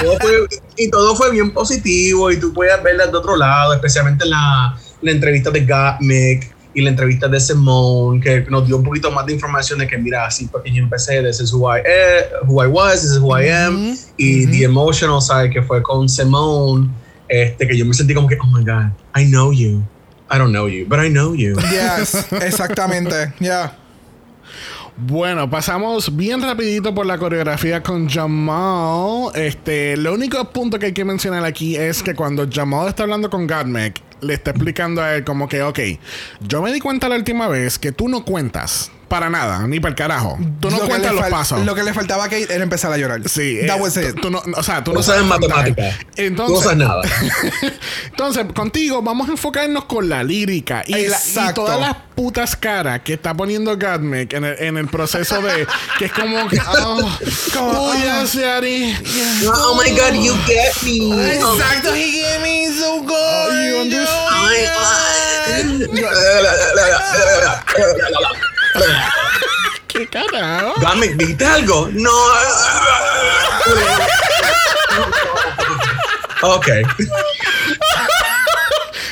todo fue- y todo fue bien positivo y tú puedes verla de otro lado, especialmente la, la entrevista de Gottmik y la entrevista de Simone, que nos dio un poquito más de información de que, mira, así porque yo empecé, this is who I, eh, who I was, this is who I am, Ujú, y ujú. The Emotional Side, que fue con Simone, este, que yo me sentí como que, oh my God, I know you. I don't know you, but I know you. Yes, exactamente. Yeah. Bueno, pasamos bien rapidito por la coreografía con Jamal. Este, lo único punto que hay que mencionar aquí es que cuando Jamal está hablando con Godmec, le está explicando a él como que, ok, yo me di cuenta la última vez que tú no cuentas para nada, ni para el carajo. Tú no Lo cuentas los pasos. Lo que le faltaba a Kate era empezar a llorar. Sí, That eh, was it. Tú no, o sea, tú No no, sabes contar. matemática. Entonces, no sabes nada. Entonces, contigo vamos a enfocarnos con la lírica y, la- y todas las putas caras que está poniendo Godmik en el, en el proceso de que es como que oh, Como, oh, ah. yes, Yari. oh my God, you get me. Exacto, he gave me so good. Oh, you understand? (laughs) ¿Qué carajo? Dame, ¿viste algo? No. ok.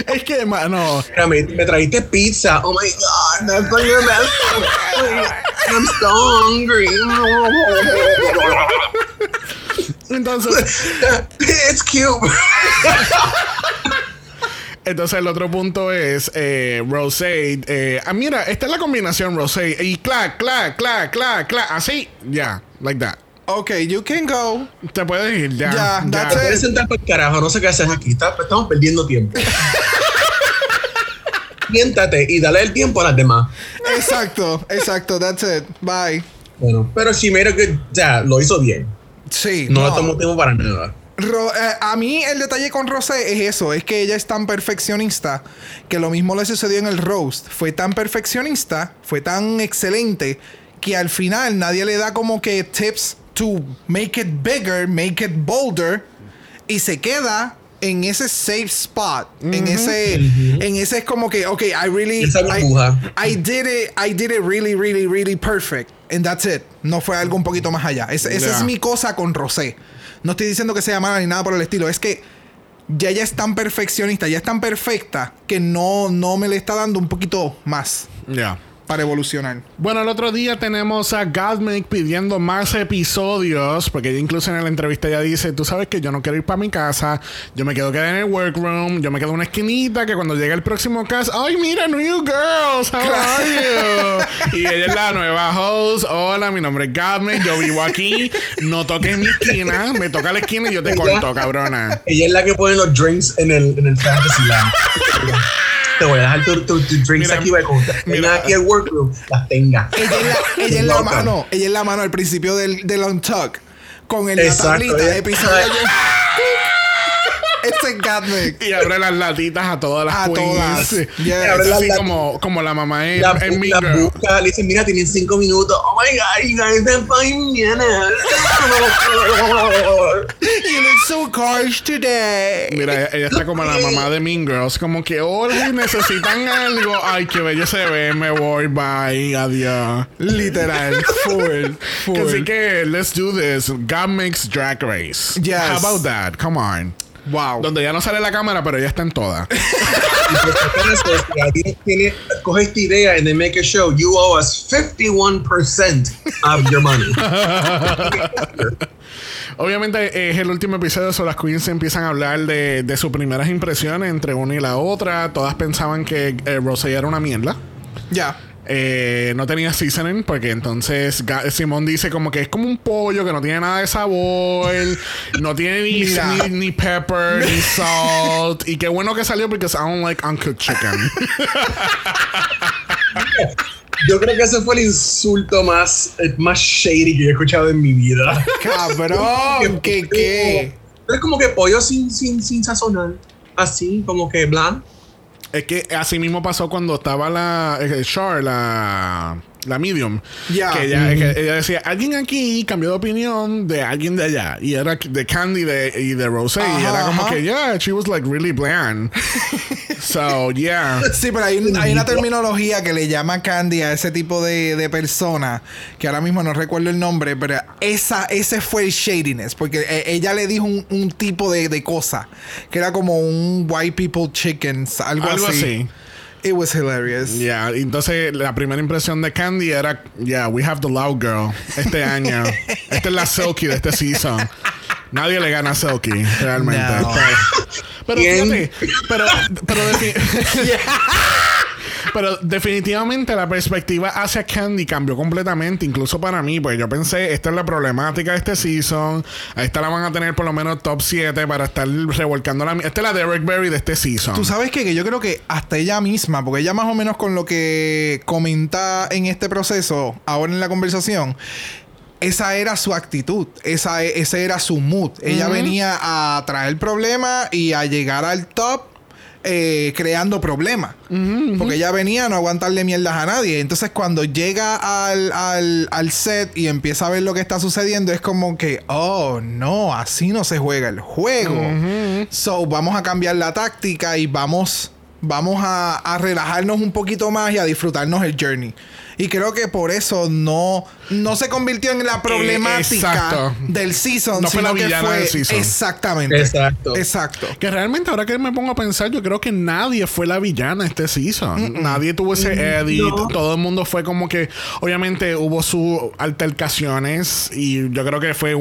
Es que, mano, me, me trajiste pizza. Oh my god, that's like the best. I'm so hungry. entonces, It's cute. Entonces el otro punto es eh, Rosé. Eh, ah, mira, esta es la combinación Rosé y clac, clac, clac, clac, clac, así, ya, like that. Ok, you can go. Te puedes ir, ya. Ya, that's Te it. puedes sentar por el carajo, no sé qué haces aquí. está- Estamos perdiendo tiempo. (laughs) Siéntate y dale el tiempo a las demás. Exacto, exacto, that's it. Bye. Bueno, pero she made a good. Sea, lo hizo bien. Sí. No, le tomó tiempo para nada. Ro- eh, a mí el detalle con Rosé es eso, es que ella es tan perfeccionista que lo mismo le sucedió en el roast. Fue tan perfeccionista, fue tan excelente que al final nadie le da como que tips to make it bigger, make it bolder y se queda en ese safe spot, en ese en ese es como que okay, I really Esa I, did it I did it really really really perfect and that's it. No fue algo un poquito más allá. Es- esa es mi cosa con Rosé. No estoy diciendo que sea mala ni nada por el estilo. Es que ya ella es tan perfeccionista, ya es tan perfecta que no, no me le está dando un poquito más Ya. Para evolucionar. Bueno, el otro día tenemos a Godmik pidiendo más episodios, porque ella incluso en la entrevista ya dice, tú sabes que yo no quiero ir para mi casa, yo me quedo quedar en el workroom, yo me quedo en una esquinita, que cuando llegue el próximo cast, ay mira, New Girls, how are you? (laughs) y ella es la nueva host, hola, mi nombre es Godmik, yo vivo aquí, no toques mi esquina, me toca la esquina y yo te corto, cabrona. Ella es la que pone los drinks en el, en el Fantasy Land. (laughs) Te voy a dejar tus tu, tu drinks Mira, aquí, Beco. mira. Aquí el workroom, las tenga. Ella es la, ella es la mano, ella es la mano al principio del, del Untuck con el, la Exacto, tablita ella- episodio. (laughs) Ese Gatmic. Y abre las latitas a todas las A queens. todas. Yes. Es Abre las así lati- como, como la mamá en, La, en Mean la busca, le dice, mira, tienen cinco minutos. Oh my God, you guys have five minutes. (laughs) You look so harsh today. Mira, ella, ella está como la mamá de Mean Girls, como que, hola, necesitan algo. Ay, qué bello se ve, me voy, bye, adiós. Literal. Full. (laughs) Full. Así que, let's do this. God makes Drag Race. Yes. How about that? Come on. Wow. Donde ya no sale la cámara, pero ya está en todas. (laughs) Alguien tiene, coge esta idea and they make a show, you owe us 51% of your money. (laughs) Obviamente es el último episodio, so las queens empiezan a hablar de, de sus primeras impresiones entre una y la otra. Todas pensaban que eh, Rosé era una mierda. Ya. Eh, no tenía seasoning porque entonces Simón dice como que es como un pollo que no tiene nada de sabor, no tiene ni, ni, ni pepper, ni salt. Y qué bueno que salió porque I don't like uncooked chicken. (laughs) Yo creo que ese fue el insulto más, eh, más shady que yo he escuchado en mi vida. Cabrón, (laughs) ¿qué qué? Es como que pollo sin, sin, sin sazonar. Así, como que blanco. Es que así mismo pasó cuando estaba la eh, Char, la, la medium. Ya. Que ella, que ella decía, alguien aquí cambió de opinión de alguien de allá. Y era de Candy de, y de Rosé. y Ajá, era como ajá. que, yeah, she was like really bland. (laughs) so, yeah. Sí, pero hay, hay una terminología que le llama candy a ese tipo de, de persona, que ahora mismo no recuerdo el nombre, pero esa, ese fue el shadiness, porque eh, ella le dijo un, un tipo de, de cosa, que era como un white people chickens, algo, Algo así. así. It was hilarious. Yeah, entonces la primera impresión de Candy era, yeah, we have the loud girl este (laughs) año. Esta es la Silky de este season. Nadie le gana a Silky, realmente. No. Pero, pero fíjate, pero, pero, defi- (laughs) pero definitivamente la perspectiva hacia Candy cambió completamente, incluso para mí, pues yo pensé, esta es la problemática de este season, a esta la van a tener por lo menos top 7 para estar revolcando la... Esta es la Derek Berry de este season. Tú sabes qué? que yo creo que hasta ella misma, porque ella más o menos con lo que comenta en este proceso, ahora en la conversación, esa era su actitud, esa, ese era su mood. Ella venía a traer problemas y a llegar al top. Eh, creando problemas porque ella venía a no aguantarle mierdas a nadie. Entonces cuando llega al, al, al set y empieza a ver lo que está sucediendo es como que oh no así no se juega el juego. So vamos a cambiar la táctica y vamos vamos a, a relajarnos un poquito más y a disfrutarnos el journey y creo que por eso no no se convirtió en la problemática exacto. del season No fue la sino que villana fue del season. exactamente Exacto. exacto Que realmente ahora que me pongo a pensar, yo creo que nadie fue la villana este season. Nadie tuvo ese edit. No. Todo el mundo fue como que, obviamente hubo sus altercaciones y yo creo que fue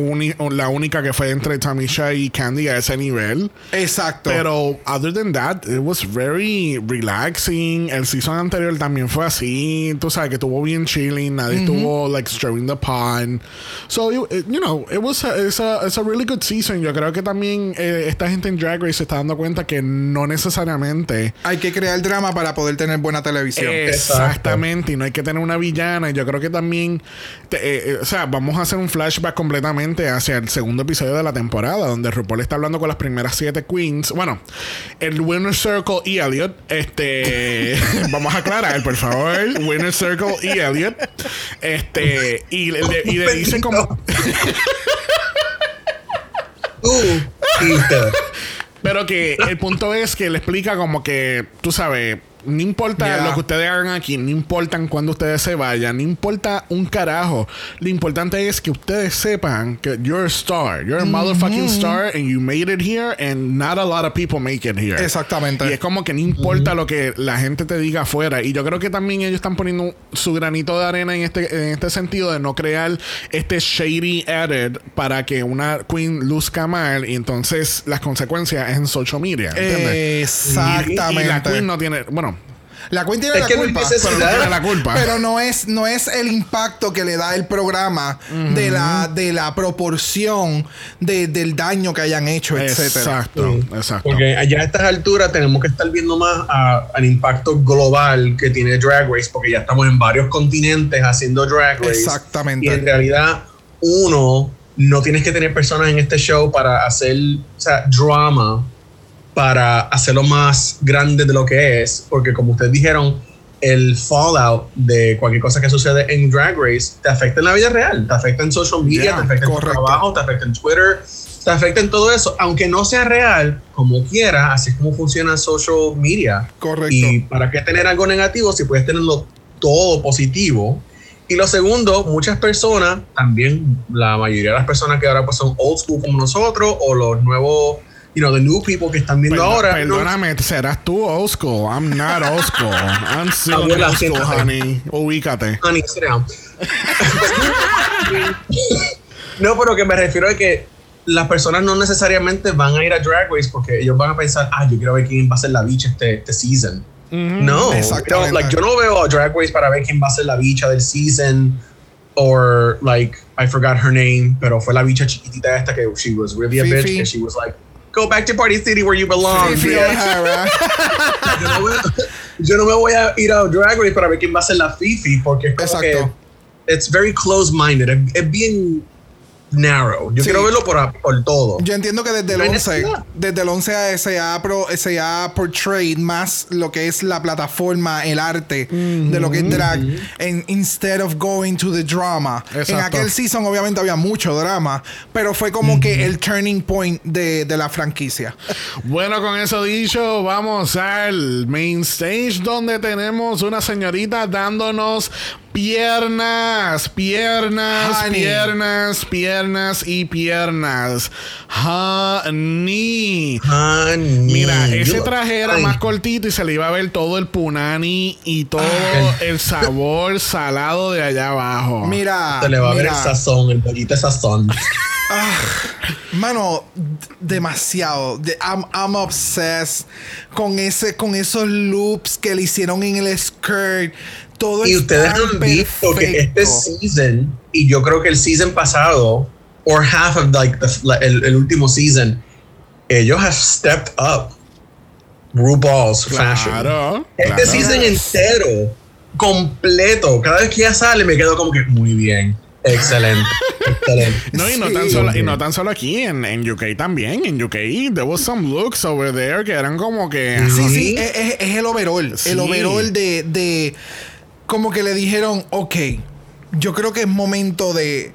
la única que fue entre Tamisha y Candy a ese nivel. exacto Pero other than that, it was very relaxing. El season anterior también fue así. Tú sabes que estuvo bien chilling. Nadie estuvo like stirring the pot. So it- it- you know, it was a, it's a, it's a really good season. Yo creo que también eh, esta gente en Drag Race se está dando cuenta que no necesariamente hay que crear drama para poder tener buena televisión Exactamente, y no hay que tener una villana. Y Yo creo que también, te- eh, eh, o sea, vamos a hacer un flashback completamente hacia el segundo episodio de la temporada, donde RuPaul está hablando con las primeras siete queens. Bueno, el Winner Circle y Elliot. Este, (laughs) vamos a aclarar, por favor. Winner Circle y Elliot. Este, y, le, le- y le dice como. (laughs) Pero que el punto es que le explica como que, tú sabes, no importa Yeah. lo que ustedes hagan aquí, no importa cuando ustedes se vayan, no importa un carajo. Lo importante es que ustedes sepan que you're a star. You're a motherfucking star and you made it here and not a lot of people make it here. Exactamente. Y es como que no importa lo que la gente te diga afuera. Y yo creo que también ellos están poniendo su granito de arena en este, en este sentido de no crear este shady edit para que una queen luzca mal y entonces las consecuencias es en social media. ¿Entiendes? Exactamente. Y, y la queen no tiene. Bueno, La Queen tiene la culpa. no tiene la culpa. Pero no es, no es el impacto que le da el programa de, la, de la proporción de- del daño que hayan hecho, etcétera. exacto, exacto. Porque allá a estas alturas tenemos que estar viendo más a- al impacto global que tiene Drag Race, porque ya estamos en varios continentes haciendo Drag Race. Exactamente. Y en realidad, uno, no tienes que tener personas en este show para hacer o sea, drama, para hacerlo más grande de lo que es, porque como ustedes dijeron, el fallout de cualquier cosa que sucede en Drag Race te afecta en la vida real, te afecta en social media, Yeah, te afecta en tu trabajo, te afecta en Twitter, te afecta en todo eso, aunque no sea real, como quiera, así es como funciona social media. Correcto. Y para qué tener algo negativo si puedes tenerlo todo positivo. Y lo segundo, muchas personas, también la mayoría de las personas que ahora pues son old school como nosotros o los nuevos, you know, the new people que están viendo Perdón- ahora. no- Perdóname, serás tú old school. I'm not old school. I'm still Abuela, old school, siéntate. honey. Ubícate. Honey, sit down. (laughs) no, pero que me refiero a que las personas no necesariamente van a ir a Drag Race porque ellos van a pensar, ah, yo quiero ver quién va a ser la bicha este, este season. No, Exactamente. you know, like, yo no veo a Drag Race para ver quién va a ser la bicha del season. Or like, I forgot her name, pero fue la bicha chiquitita esta que she was really a bitch. Fifi. Que she was like, go back to Party City where you belong. Bitch." O'Hara. (laughs) yo, no a- yo no me voy a ir a Drag Race para ver quién va a ser la Fifi porque es como Exacto. que it's very close-minded. Es, es bien narrow. Yo Sí. quiero verlo por, por todo. Yo entiendo que desde el No hay 11, necesidad. desde el 11 se ha, pro- se ha portrayed más lo que es la plataforma, el arte de lo que es drag, en, instead of going to the drama. En aquel season obviamente había mucho drama, pero fue como que el turning point de, de la franquicia. Bueno, con eso dicho, vamos al main stage donde tenemos una señorita dándonos piernas, piernas, Honey. piernas, piernas y piernas. Honey. Honey, Mira, ese traje era Ay, más cortito y se le iba a ver todo el punani y todo el sabor salado de allá abajo. Mira, Se le va a ver el sazón, el pollito de sazón. Mano, d- demasiado. De- I'm, I'm obsessed con ese, con esos loops que le hicieron en el skirt. Todo Y es ustedes han visto que este season, y yo creo que el season pasado, or half of like the, el, el último season, ellos have stepped up RuPaul's fashion. Este claro. season entero, completo, cada vez que ella sale me quedo como que muy bien, excelente, (laughs) excelente. No, y no, Sí. tan solo, y no tan solo aquí, en, en UK también. En UK, there was some looks over there que eran como que. Sí, Ujú. sí, es, es- es el overall. Sí. El overall de, de. Como que le dijeron, ok, yo creo que es momento de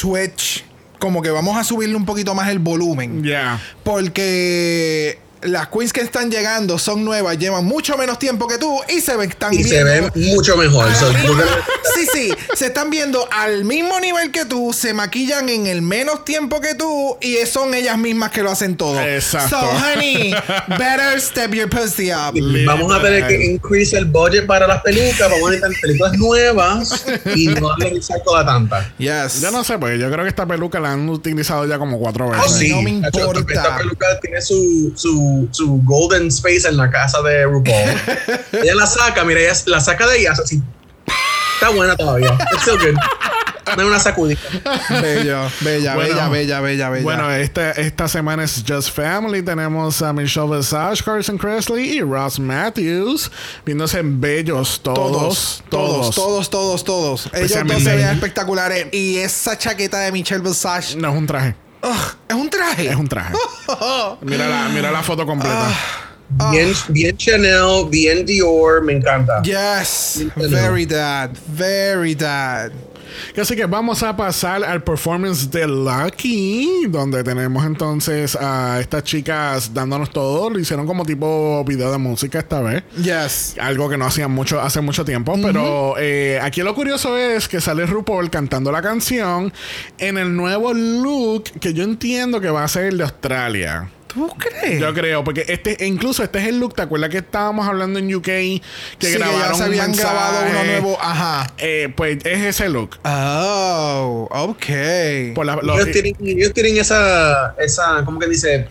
Twitch. Como que vamos a subirle un poquito más el volumen. Ya. Porque las queens que están llegando son nuevas, llevan mucho menos tiempo que tú y se ven tan Y se ven mucho mejor. So, (laughs) Sí, sí, se están viendo al mismo nivel que tú, se maquillan en el menos tiempo que tú y son ellas mismas que lo hacen todo. Exacto. So, honey, (laughs) better step your pussy up. Vamos a tener que increase el budget para las pelucas, vamos a necesitar pelucas nuevas y no darle recycle a tanta. Yes. Yo no sé, porque yo creo que esta peluca la han utilizado ya como cuatro Oh, veces. sí. no me importa. Esta peluca tiene su, su, su golden space en la casa de RuPaul. (laughs) ella la saca, mira, ella la saca de ahí, hace así. Está buena todavía. It's still good. Dame una sacudita. Bello, bella, Bueno, bella, bella, bella, bella. Bueno, esta, esta semana es Just Family. Tenemos a Michelle Visage, Carson Kressley y Ross Matthews. Viéndose bellos todos. todos, todos, todos, todos, todos. Ellos dos se veían espectaculares. Y esa chaqueta de Michelle Visage, No es un traje. Ugh, es un traje. Es un traje. (laughs) mira, la, mira la foto completa. Ah. Bien, bien Chanel, bien Dior, me encanta. Yes, very dad, very dad. Así que vamos a pasar al performance de Lucky, donde tenemos entonces a estas chicas dándonos todo. Lo hicieron como tipo video de música esta vez. Yes. Algo que no hacían mucho hace mucho tiempo. Pero eh, aquí lo curioso es que sale RuPaul cantando la canción en el nuevo look que yo entiendo que va a ser el de Australia. ¿Tú crees? Yo creo, porque este, incluso este es el look. ¿Te acuerdas que estábamos hablando en UK? Que sí, que grabaron ya se un habían mensaje? grabado uno nuevo. Ajá. Eh, pues es ese look. Oh, ok. Por la- lo- ellos, tienen, ellos tienen esa, esa, ¿cómo que dice?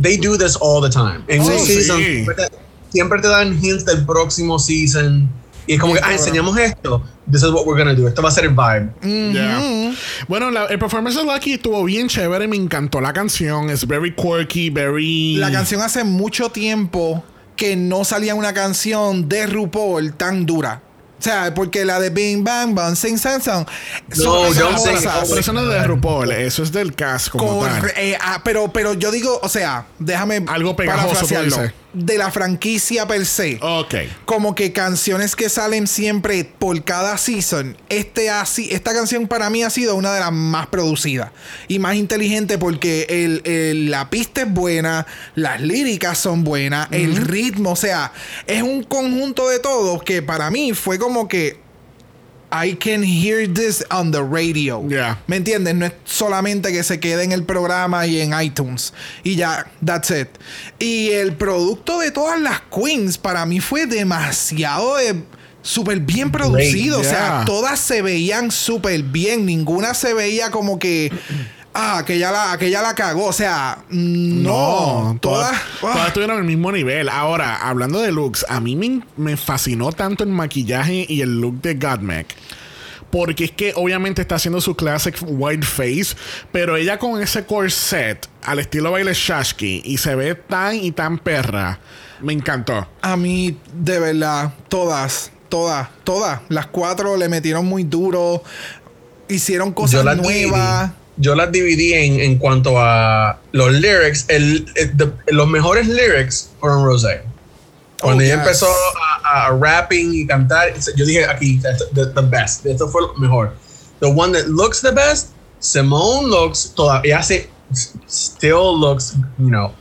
They do this all the time. En Oh, un sí. season siempre te, siempre te dan hints del próximo season. Y es como que, ah, enseñamos esto. This is what we're gonna do. Esto va a ser el vibe. Yeah. Bueno, la- el performance de Lucky estuvo bien chévere. Me encantó la canción. Es very quirky, very. La canción hace mucho tiempo que no salía una canción de RuPaul tan dura. O sea, porque la de Bing Bang Bang Sing Sang Song No, son cosas. It. Pero eso no es de RuPaul. Eso es del cast como tal. Eh, ah, pero, pero yo digo, o sea, déjame Algo pegajoso, tú parafrasearlo. De la franquicia per se. Ok. Como que canciones que salen siempre por cada season. Este así, esta canción para mí ha sido una de las más producidas y más inteligente porque el, el- la pista es buena, las líricas son buenas, el ritmo, o sea, es un conjunto de todo que para mí fue como que I can hear this on the radio. Yeah. ¿Me entiendes? No es solamente que se quede en el programa y en iTunes. Y ya, that's it. Y el producto de todas las queens para mí fue demasiado de súper bien producido. O sea, todas se veían súper bien. Ninguna se veía como que Ah, que ya la, que ya la cagó. O sea, mm, no. todas. todas, ah. todas estuvieron al mismo nivel. Ahora, hablando de looks, a mí me, me fascinó tanto el maquillaje y el look de Godmech. Porque es que obviamente está haciendo su classic white face, pero ella con ese corset al estilo baile Shashki y se ve tan y tan perra. Me encantó. A mí, de verdad, todas, todas, todas. Las cuatro le metieron muy duro. Hicieron cosas nuevas. Yo las dividí en, en cuanto a los lyrics. El, el- the- los mejores lyrics fueron Rosé. Cuando Oh, ella yes. empezó a, a rapping y cantar, yo dije aquí, the, the best. Esto fue lo mejor. The one that looks the best, Simone looks, todavía hace, still looks, you know,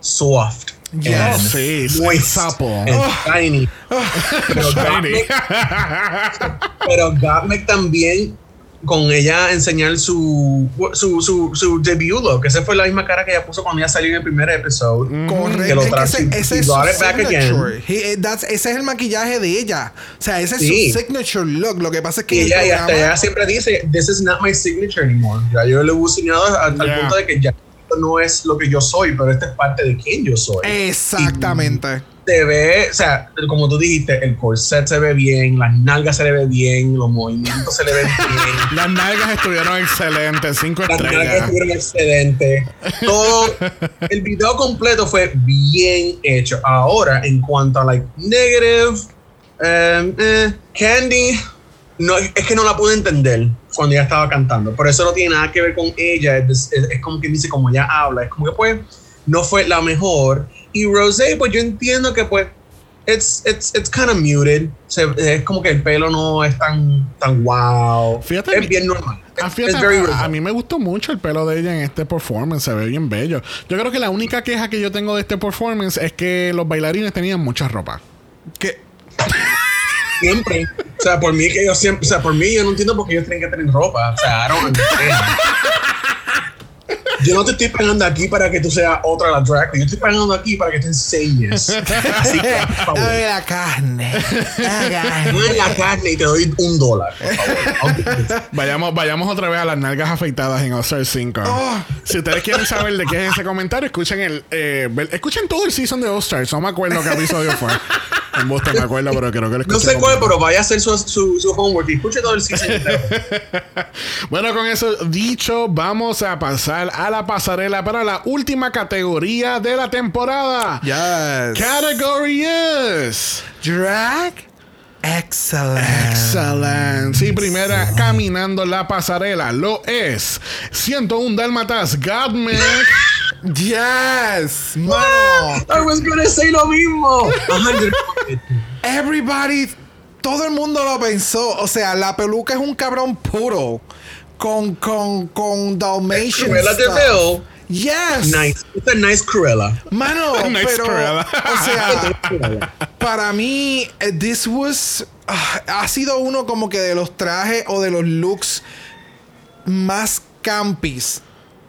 soft. Yes. Oh, sí, sapo. and shiny. Pero (laughs) Shiny. Gottmik- pero Gottmik también con ella enseñar su su, su, su debut look. Esa fue la misma cara que ella puso cuando ella salió en el primer episodio. Mm. Correcto. lo Es ese, ese he es eh, that's- ese es el maquillaje de ella. O sea, ese es Sí. su signature look. Lo que pasa es que Y el ella, y hasta programa- ella siempre dice, this is not my signature anymore. Ya yo le he enseñado al, al Yeah. punto de que ya esto no es lo que yo soy, pero esta es parte de quién yo soy. Exactamente. Se ve, o sea, como tú dijiste, el corset se ve bien, las nalgas se le ve bien, los movimientos se le ven bien. (laughs) Las nalgas estuvieron excelentes, cinco Las nalgas estrellas. estuvieron excelentes. Todo (laughs) el video completo fue bien hecho. Ahora, en cuanto a like negative, um, eh, Candy, no, es que no la pude entender cuando ella estaba cantando. Por eso no tiene nada que ver con ella. Es, es- es como que dice, como ella habla, es como que pues no fue la mejor. Y Rosé, pues yo entiendo que pues it's, it's, it's kind of muted. Se- es como que el pelo no es tan, tan wow. Fíjate, es bien normal. Ah, Es- fíjate, a, a mí me gustó mucho el pelo de ella en este performance, se ve bien bello. Yo creo que la única queja que yo tengo de este performance es que los bailarines tenían mucha ropa. Que, Siempre. O sea, por mí que yo siempre, o sea, por mí yo no entiendo por qué ellos tienen que tener ropa. O sea, I don't understand. Yo no te estoy pagando aquí para que tú seas otra de la drag queen. Yo estoy pagando aquí para que te enseñes. Así que, por favor, Dame la carne. Dame la carne y te doy un dólar, por favor. Vayamos, vayamos otra vez a las nalgas afeitadas en All-Star 5. Oh. Si ustedes quieren saber de qué es ese comentario, escuchen el eh, escuchen todo el season de All Stars. No me acuerdo qué episodio fue. En Boston me acuerdo, pero creo que lo No sé cuál, pero vaya a hacer su, su, su homework y escuche todo el season. (laughs) Bueno, con eso dicho, vamos a pasar a la pasarela para la última categoría de la temporada. Yes. Category is Drag excellence. Excellent. Sí, primera caminando la pasarela lo es 101 Dálmatas Godmech. Yes. Mano. I was gonna say lo mismo. 100%. (laughs) Everybody. Todo el mundo lo pensó. O sea, la peluca es un cabrón puro. Con, con, con Dalmatian. Cruella de. Vil. Yes. Nice. It's a nice Cruella. Mano, (laughs) Nice pero. Cruella. O sea, (laughs) para mí, eh, this was. ah, ha sido uno como que de los trajes o de los looks más campis.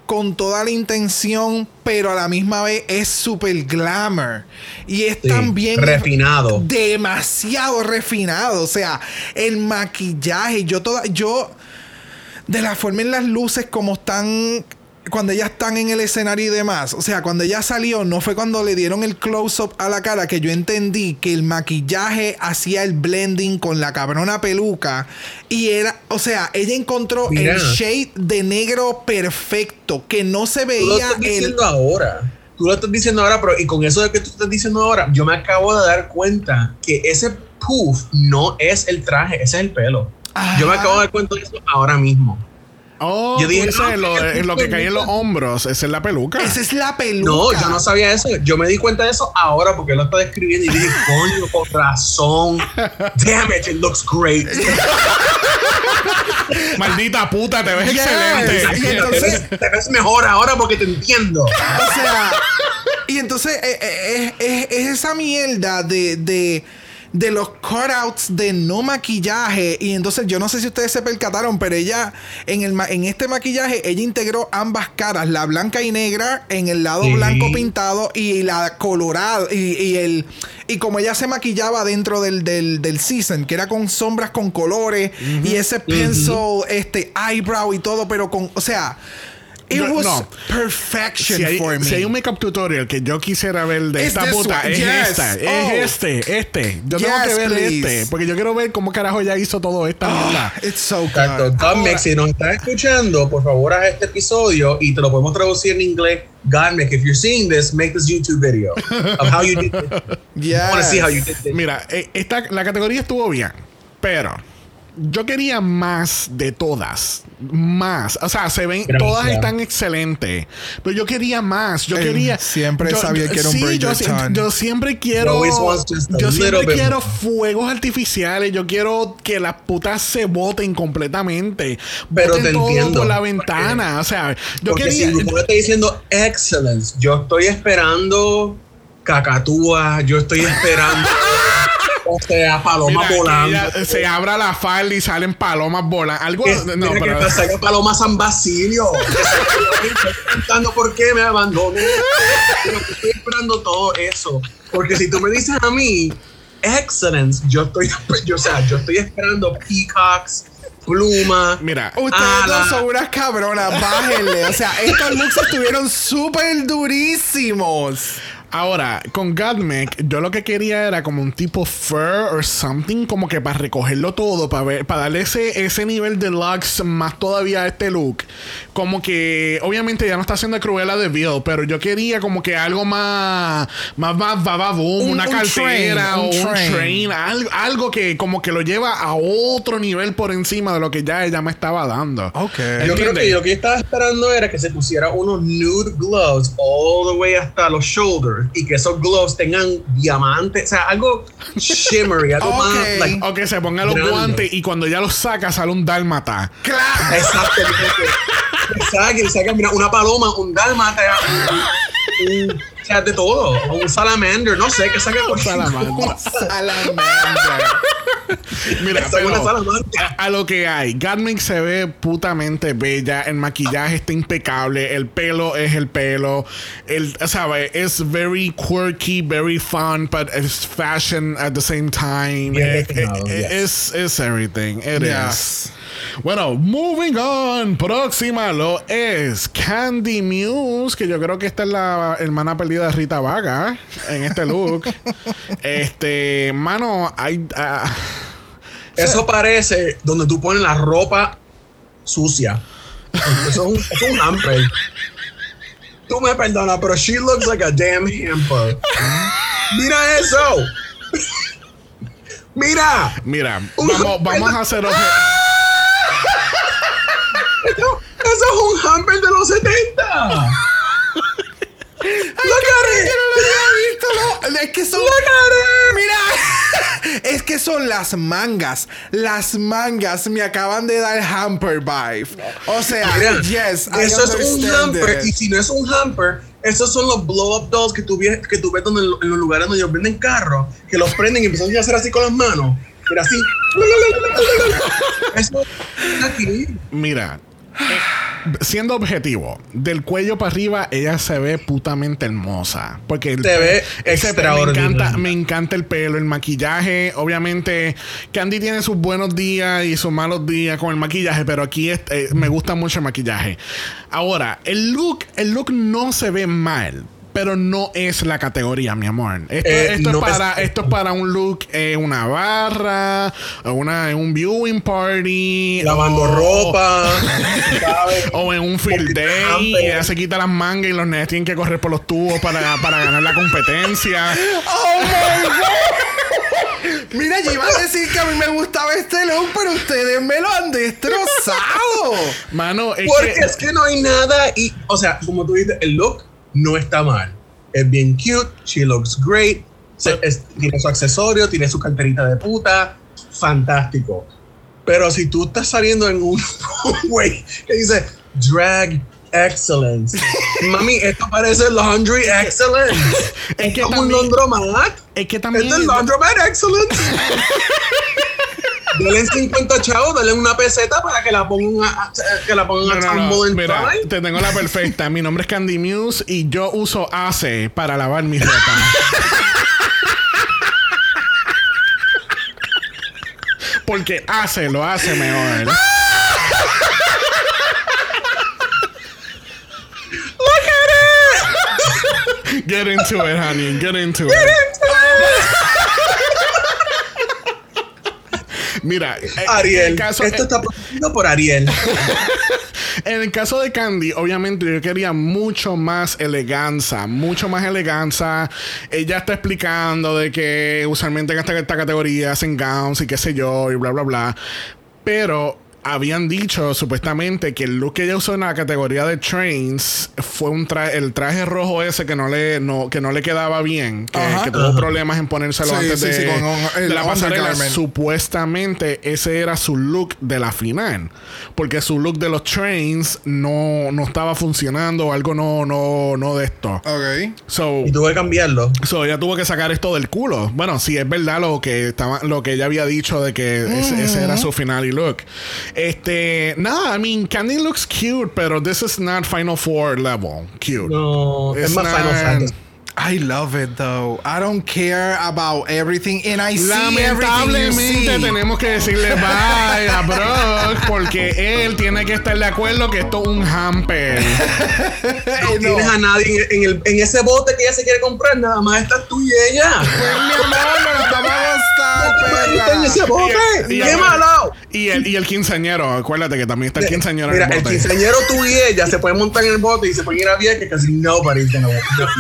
Con toda la intención, pero a la misma vez es super glamour. Y es Sí, también. refinado. Demasiado refinado. O sea, el maquillaje. Yo toda. Yo. De la forma en las luces, como están. Cuando ellas están en el escenario y demás. O sea, cuando ella salió, no fue cuando le dieron el close-up a la cara que yo entendí que el maquillaje hacía el blending con la cabrona peluca. Y era, o sea, ella encontró Mira. el shade de negro perfecto. Que no se Tú lo veía estás el. diciendo ahora. Tú lo estás diciendo ahora, pero y con eso de que tú estás diciendo ahora, yo me acabo de dar cuenta que ese puff no es el traje, ese es el pelo. Yo me acabo de dar cuenta de eso ahora mismo. Oh, Yo dije, dices ah, lo, fíjate, lo que cae en los hombros, esa es la peluca. Esa es la peluca. No, yo no sabía eso. Yo me di cuenta de eso ahora porque él lo está describiendo y dije, (laughs) coño, con razón. Damn it, it looks great. (laughs) Maldita puta, te ves Yes. excelente. Y entonces- te ves mejor ahora porque te entiendo. O sea, y entonces eh, eh, es, es esa mierda de, de, de los cutouts de no maquillaje. Y entonces yo no sé si ustedes se percataron, pero ella en, el, ma- en este maquillaje, ella integró ambas caras, la blanca y negra en el lado Sí. blanco pintado y la colorada. Y, y el, y como ella se maquillaba dentro del, del, del season, que era con sombras con colores y ese pencil, este eyebrow y todo, pero con, o sea... It yo- was no. perfection Si hay, for me. si hay un makeup tutorial que yo quisiera ver de It's esta puta, one. es Yes. esta. Es Oh. este, este. Yo tengo Yes, que ver please. este. Porque yo quiero ver cómo carajo ella hizo todo esta mierda. It's so Exacto. good. Godmex, si nos estás escuchando, por favor haz este episodio y te lo podemos traducir en inglés. Godmex, if you're seeing this, make this YouTube video of how you did this. (laughs) I want to see how you did this. Mira, eh, esta, la categoría estuvo bien, pero yo quería más de todas. Más. O sea, se ven, Gracias. todas están excelentes. Pero yo quería más. Yo quería. siempre yo- sabía yo- que era un sí, yo, yo siempre quiero. Yo siempre bit quiero more. fuegos artificiales. Yo quiero que las putas se boten completamente. Pero Boten te todo entiendo. por la ventana. O sea, yo quería. si está diciendo excellence, yo estoy esperando cacatúa, yo estoy esperando, (laughs) o sea, paloma Mira, volando. se abra la falda y salen palomas volando. Algo. No, mira pero. que salga Paloma San Basilio. (laughs) Estoy preguntando por qué me abandoné. Pero estoy esperando todo eso. Porque si tú me dices a mí, excellence, yo estoy, yo, o sea, yo estoy esperando peacocks, pluma. Mira, Ustedes ala. dos son unas cabronas, bájenle. O sea, estos looks estuvieron súper durísimos. Ahora, con Godmech, yo lo que quería era como un tipo fur or something, como que para recogerlo todo, para ver, para darle ese, ese nivel de lux más todavía a este look. Como que, obviamente ya no está haciendo Cruella de Vil, pero yo quería como que algo más, más, más bababoom, Un- una un cartera train, o un train. train, algo, algo que como que lo lleva a otro nivel por encima de lo que ya ella me estaba dando. Ok. Yo creo que lo que estaba esperando era que se pusiera unos nude gloves all the way hasta los shoulders y que esos gloves tengan diamantes, o sea, algo shimmery, (laughs) algo más. Ok. like, O que se ponga los Grande. guantes y cuando ya los saca sale un dálmata. ¡Claro! Exacto. saque, (laughs) saque, mira, una paloma, un dálmata, un, (laughs) un- o sea, de todo, o un salamander, no sé, que saque por Salamander. (laughs) Salamander. Mira, pero a, a lo que hay, Gatmix se ve putamente bella, el maquillaje está impecable, el pelo es el pelo, el, ¿sabes? Es very quirky, very fun, but it's fashion at the same time. Yes. es, es everything. It Yes. is. Bueno, moving on. Próxima lo es Candy Muse, que yo creo que esta es la hermana perdida de Rita Vaga en este look. (laughs) este, mano, hay. ah, Eso parece donde tú pones la ropa sucia. Eso es un, es un hamper. Tú me perdonas, pero she looks like a damn hamper. Mira eso. Mira. Mira, vamos, vamos a hacer otro. Eso, eso es un hamper de los 70. Look at it. Yo no lo había visto, no. (laughs) Es que son. Look at it. Mira, (laughs) es que son las mangas. Las mangas me acaban de dar hamper vibe. O sea, Mira, yes, I eso es un hamper. it. Y si no es un hamper, esos son los blow up dolls que tú, ves- que tú ves donde, en los lugares donde ellos venden carros, que los prenden y empiezan a hacer así con las manos. Mira, así. (laughs) Eso es aquí. Mira, siendo objetivo, del cuello para arriba ella se ve putamente hermosa. Porque el Se ve ese- me encanta, me encanta el pelo, el maquillaje. Obviamente, Candy tiene sus buenos días y sus malos días con el maquillaje, pero aquí es- eh, me gusta mucho el maquillaje. Ahora, el look, el look no se ve mal. Pero no es la categoría, mi amor. Esto, Eh, esto no es para, es- esto es para un look en una barra, una, en un viewing party. Lavando o- ropa. (laughs) o en un field day, y ella se quita las mangas y los nenes tienen que correr por los tubos para, para ganar la competencia. (laughs) ¡Oh, my God! Mira, yo iba a decir que a mí me gustaba este look, pero ustedes me lo han destrozado. Mano, es Porque que. es que no hay nada. Y, o sea, como tú dices, el look no está mal. Es bien cute. She looks great. se- es- tiene su accesorio, tiene su carterita de puta. Fantástico. Pero si tú estás saliendo en un un (laughs) güey que dice drag excellence. Mami, esto parece laundry excellence. Es Es que un también- laundromat. Es que también. Esto es laundromat excellence. (laughs) Dale 50 chavos, dale una peseta para que la pongan a, que la pongan no, te tengo la perfecta. Mi nombre es Candy Muse y yo uso ACE para lavar mi ropa. Porque ACE lo hace mejor. Look at it! Get into it, honey. Get into Get it. it. Mira, eh, en Ariel. el caso, Esto está producido por Ariel. (laughs) En el caso de Candy, obviamente yo quería mucho más elegancia, mucho más elegancia. Ella está explicando de que usualmente en esta, esta categoría hacen gowns y qué sé yo y bla, bla, bla. Pero habían dicho supuestamente que el look que ella usó en la categoría de trains fue un traje, el traje rojo ese que no le, no, que no le quedaba bien, que, tuvo problemas en ponérselo Sí, antes sí, de, sí, con un- de el la pasarela. Supuestamente ese era su look de la final, porque su look de los trains no, no estaba funcionando o algo no, no, no de esto. Ok. So, Y tuve que cambiarlo. So, ella tuvo que sacar esto del culo. Bueno, si es verdad lo que estaba, lo que ella había dicho de que ese, ese era su final y look. Este, nada, I mean, Candy looks cute, pero this is not Final Four level cute. No, es más Final Fantasy. I love it though. I don't care about everything and I see everything you Lamentablemente see. tenemos que decirle (laughs) bye a Brock porque él tiene que estar de acuerdo que esto es un hamper. No no. tienes a nadie en, el, en ese bote que ella se quiere comprar, nada más estás tú y ella. Pues mi amor, nos la vamos a (laughs) bote. Y- y- ¡Qué malo! Y el, y el quinceañero, acuérdate que también está el quinceañero Mira, en el el bote. quinceañero tú y ella se pueden montar en el bote y se pueden ir a Vieques que casi nobody's gonna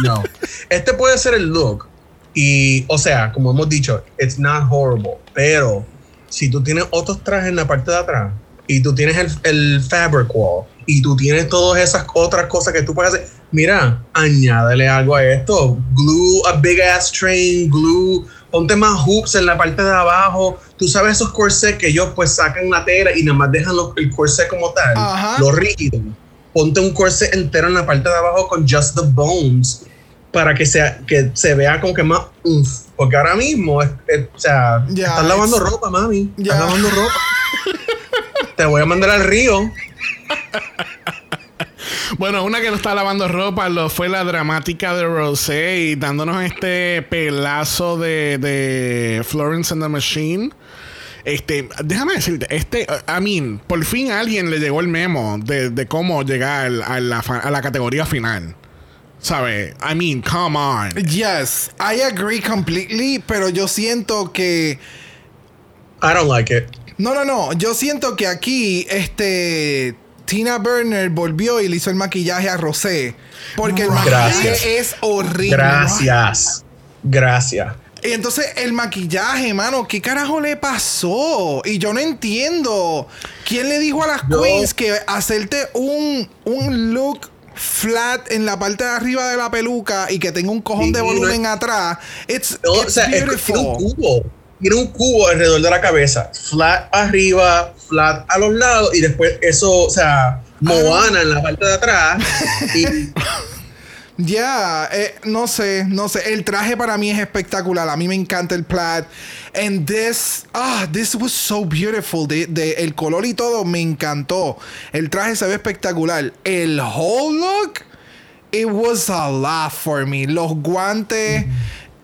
no. (laughs) Este puede ser el look. Y, o sea, como hemos dicho, it's not horrible. Pero si tú tienes otros trajes en la parte de atrás y tú tienes el, el fabric wall y tú tienes todas esas otras cosas que tú puedes hacer, mira, añádele algo a esto. Glue a big ass train, glue, ponte más hoops en la parte de abajo. Tú sabes esos corsets que ellos pues sacan la tela y nada más dejan el corset como tal, Ajá. lo rígido. Ponte un corset entero en la parte de abajo con just the bones para que sea que se vea como que más umf. porque ahora mismo es- es- o sea Ya, estás lavando it's- ropa mami Ya. estás lavando ropa te voy a mandar al río Bueno, una que no está lavando ropa lo fue la dramática de Rosé y dándonos este pelazo de, de Florence and the Machine. Este, déjame decirte, este, I mean, por fin a alguien le llegó el memo de, de cómo llegar a la, a la categoría final. ¿Sabes? I mean, come on. Yes, I agree completely, pero yo siento que I don't like it no, no, no, yo siento que aquí este Tina Burner volvió y le hizo el maquillaje a Rosé, porque el maquillaje Gracias. es horrible. gracias gracias Y entonces el maquillaje, mano, ¿qué carajo le pasó? Y yo no entiendo. ¿Quién le dijo a las Yo- queens que hacerte un, un look flat en la parte de arriba de la peluca y que tenga un cojón de no volumen es- atrás? It's, No, o sea, es que tiene un cubo. Tiene un cubo alrededor de la cabeza. Flat arriba, flat a los lados. Y después eso, o sea, Moana en la parte de atrás. Y (laughs) Ya, eh, no sé, no sé. El traje para mí es espectacular. A mí me encanta el plaid. And this, ah, this was so beautiful. De, de- el color y todo me encantó. El traje se ve espectacular. El whole look, it was a lot for me. Los guantes,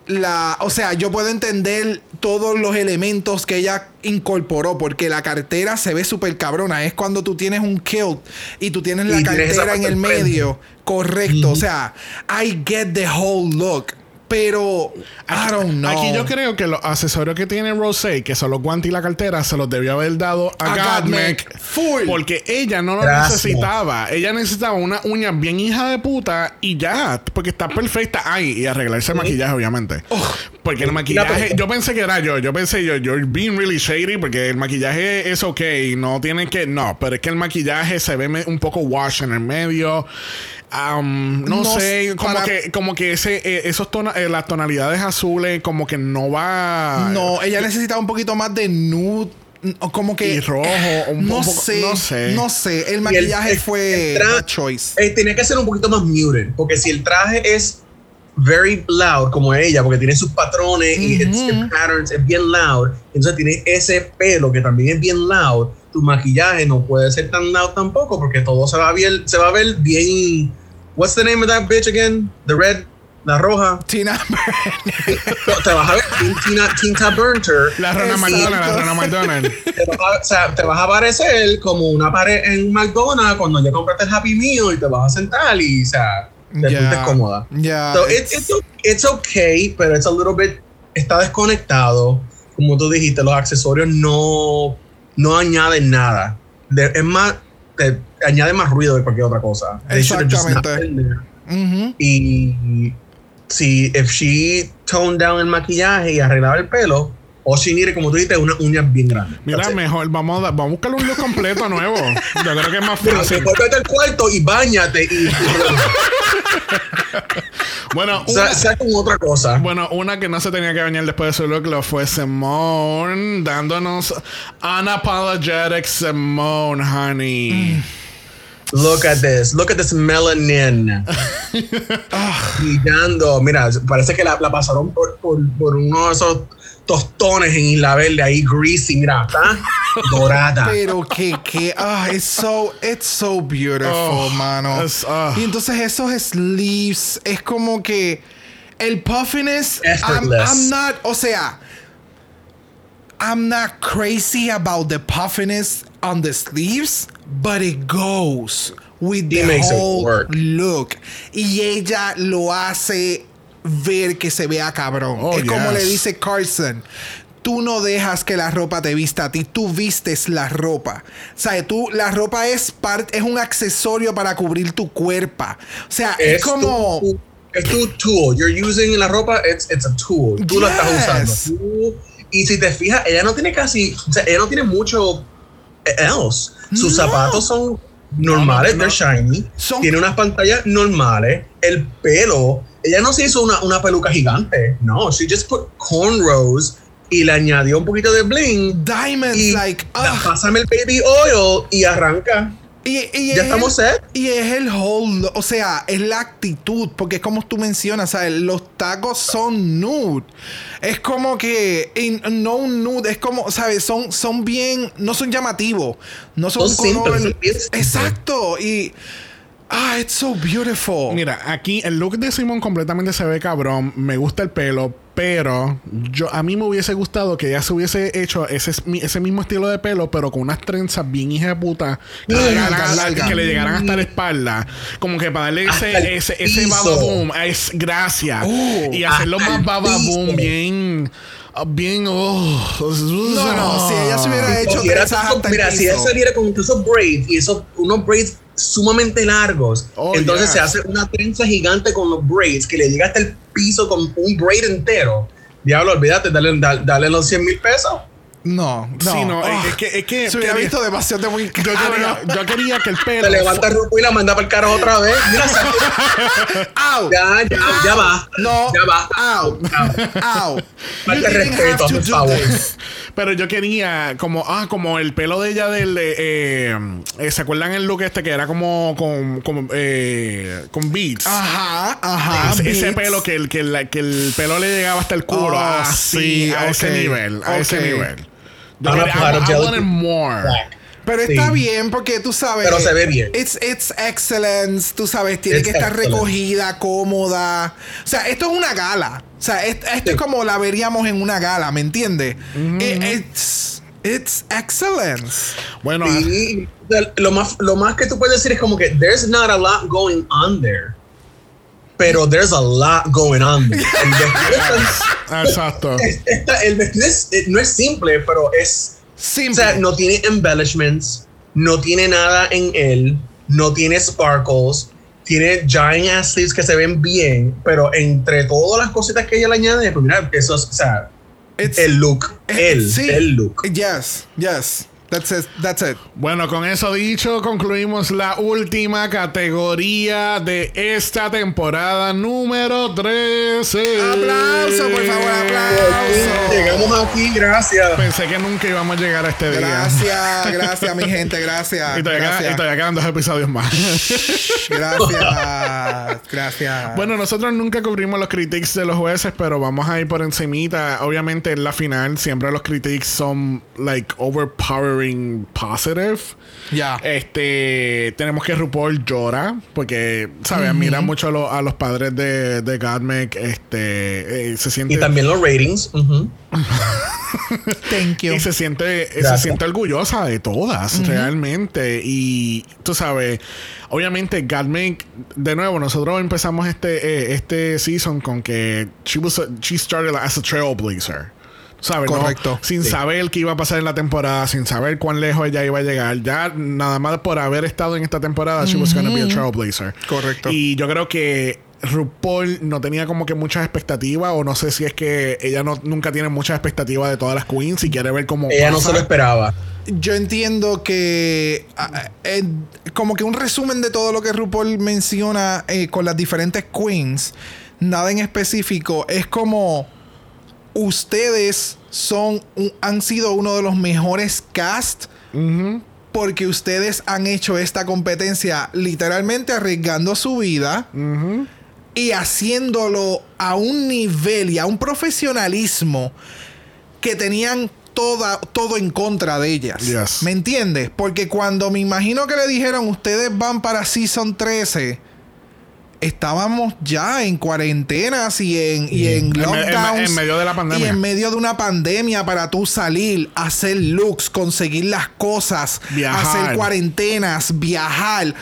la, o sea, yo puedo entender todos los elementos que ella incorporó porque la cartera se ve súper cabrona. Es cuando tú tienes un kilt y tú tienes la Y cartera en el medio. Correcto. O sea, I get the whole look. Pero, I don't know. Aquí yo creo que los accesorios que tiene Rosé, que son los guantes y la cartera, se los debió haber dado a, A. Full. Porque ella no lo Gracias. necesitaba. Ella necesitaba una uña bien hija de puta y ya. Porque está perfecta. Ay, y arreglarse el maquillaje, obviamente. porque el maquillaje, yo pensé que era yo. Yo pensé yo, you're being really shady porque el maquillaje es ok. No tiene que. No, pero es que el maquillaje se ve un poco wash en el medio. Um, no, No sé, como para- que, como que ese, eh, esos tona- eh, las tonalidades azules, como que no va. No, ella necesitaba un poquito más de nude. o Como que. Y rojo, un no poco- sé. no sé. No sé. El maquillaje el- fue. el choice. eh, tenía que ser un poquito más muted. Porque si el traje es very loud, como ella, porque tiene sus patrones y it's- patterns, es bien loud. Entonces tiene ese pelo que también es bien loud. Tu maquillaje no puede ser tan loud tampoco, porque todo se va a ver, se va a ver bien. What's the name of that bitch again? The red, la roja. Tina te vas a ver bien Tina, Tinta Burnter. La rana. McDonald, la rana McDonald. Te vas, a, o sea, te vas a parecer como una pared en McDonald's cuando ya compraste el Happy Meal y te vas a sentar y, o sea, Te sientes cómoda. Ya. So it's, it's, it's okay, pero it's a little bit. Está desconectado. Como tú dijiste, los accesorios no, no añaden nada. De- es más, te añade más ruido de cualquier otra cosa. Exactamente. Y si if she toned down el maquillaje y arreglaba el pelo, o she needed, como tú dijiste, unas uñas bien grandes. Mira, That's it. mejor vamos a, vamos a buscar un look completo nuevo. Yo creo que es más fácil. después vete al cuarto y bañate y, (laughs) (laughs) Bueno, una, con otra cosa. bueno, una que no se tenía que bañar después de su look lo fue Simone, dándonos unapologetic Simone, honey. Look at this. Look at this melanin. (laughs) Brillando. Mira, parece que la, la pasaron por, por, por uno de esos tostones en Isla Verde ahí, greasy. Mira, está (laughs) dorada. Pero que, que, ah, it's so, it's so beautiful, Oh, mano. ah. Y entonces esos sleeves es como que el puffiness, I'm. I'm not, o sea, I'm not crazy about the puffiness on the sleeves, but it goes with the makes it whole work. look. Y ella lo hace ver que se vea cabrón. Oh, es como le yes. dice Carson. Tú no dejas que la ropa te vista a ti, tú vistes la ropa. O sea, tú, la ropa es parte, es un accesorio para cubrir tu cuerpo. O sea, es, como. Tu, es tu tool. You're using la ropa, it's, it's a tool. Tú la estás usando. Yes. Tú- y si te fijas, ella no tiene casi, o sea, ella no tiene mucho else. Sus No. zapatos son normales, No, no, no. they're shiny. Son- Tiene unas pantallas normales. El pelo, ella no se hizo una, una peluca gigante. No, she just put cornrows y le añadió un poquito de bling. Diamonds, Y like. ah. pásame el baby oil y arranca. Y, y Ya es estamos el- set. Y es el whole, o sea, es la actitud, porque es como tú mencionas, ¿sabes? Los tacos son nude. Es como que, no un nude, es como, ¿sabes? Son, son bien, no son llamativos, no son, Son color- simples. Exacto, y, ah, it's so beautiful. Mira, aquí el look de Simon completamente se ve cabrón. Me gusta el pelo, pero yo a mí me hubiese gustado que ella se hubiese hecho ese, ese mismo estilo de pelo, pero con unas trenzas bien hija de puta que, le Largas, llegaran, hasta la espalda. Como que para darle ese, ese, ese baba boom, es gracias. Oh, y hacerlo más baba boom, bien. Ah, Bien, oh, No, no, si ella se hubiera hecho hasta el mira, si piso. saliera con esos braids y esos unos braids sumamente largos, Oh, entonces yes. se hace una trenza gigante con los braids que le llega hasta el piso con un braid entero. Diablo, olvídate, dale, dale, dale los 100 mil pesos. No, no. Sí, no, Ah, es que, es que se hubiera quería- visto demasiado de muy yo, quería, yo quería que el pelo. Se levanta el rupo y la manda para el carajo otra vez. Mira, ¡Au! ya, ya, ya va. No. Ya va. ¡Au! ¡Au! Falta respeto, por favor. Pero yo quería, como, ah, como el pelo de ella del. eh, eh, ¿Se acuerdan el look este que era como con, como, eh, con beats? Ajá, ajá. ese, ese beats. pelo que el, que, el, que el pelo le llegaba hasta el culo. Oh, así, sí, a ese ok, nivel. A ese ok. nivel. Claro, I, I wanted more. Black. Pero Sí. está bien porque tú sabes. Pero se ve bien. It's, it's excellence. Tú sabes, tiene It's que estar excellent. recogida, cómoda. O sea, esto es una gala. O sea, es- esto Sí. es como la veríamos en una gala, ¿me entiendes? It- it's, it's excellence. Bueno, Y lo más, lo más que tú puedes decir es como que there's not a lot going on there. Pero there's a lot going on (laughs) exacto. el vestido es- eh, no es simple, pero es. O Simple. sea, no tiene embellishments, no tiene nada en él, no tiene sparkles, tiene giant ass sleeves que se ven bien, pero entre todas las cositas que ella le añade, pues mira, eso es, o sea, It's- el look, eh, el, sí. el look. Yes, yes. That's it. That's it. Bueno, con eso dicho, concluimos la última categoría de esta temporada número 13. Aplauso, por favor, aplauso. Llegamos aquí, gracias. Pensé que nunca íbamos a llegar a este día. Gracias, (laughs) gracias, mi gente, gracias. Y todavía, quedan- gracias. y todavía quedan dos episodios más. (laughs) Gracias, gracias. bueno, nosotros nunca cubrimos los critiques de los jueces, pero vamos a ir por encimita. Obviamente en la final siempre los critiques son like overpowering positive. Ya. Este, tenemos que RuPaul llora porque, ¿sabes? Admira mucho a, lo- a los padres de, de Godmik. Este, eh, se siente. Y también los ratings. (laughs) Thank you. Y se siente, se siente orgullosa de todas, realmente. Y tú sabes, obviamente, Godmik, de nuevo, nosotros empezamos este, eh, este season con que she, was a- she started as a trailblazer. ¿Sabes? no? Correcto. Sin saber qué iba a pasar en la temporada, sin saber cuán lejos ella iba a llegar. Ya nada más por haber estado en esta temporada, she was gonna be a trailblazer. Correcto. Y yo creo que RuPaul no tenía como que muchas expectativas, o no sé si es que ella no, nunca tiene muchas expectativas de todas las queens y quiere ver cómo. Ella no se lo esperaba. Yo entiendo que eh, como que un resumen de todo lo que RuPaul menciona eh, con las diferentes queens, nada en específico, es como ustedes son un- han sido uno de los mejores cast porque ustedes han hecho esta competencia literalmente arriesgando su vida y haciéndolo a un nivel y a un profesionalismo que tenían toda, todo en contra de ellas. Yes. ¿Me entiendes? Porque cuando me imagino que le dijeron ustedes van para Season 13, estábamos ya en cuarentenas y en, y en En me- en- lockdowns. en medio de la pandemia. Y en medio de una pandemia para tú salir, hacer looks, conseguir las cosas, Viajar. hacer cuarentenas, viajar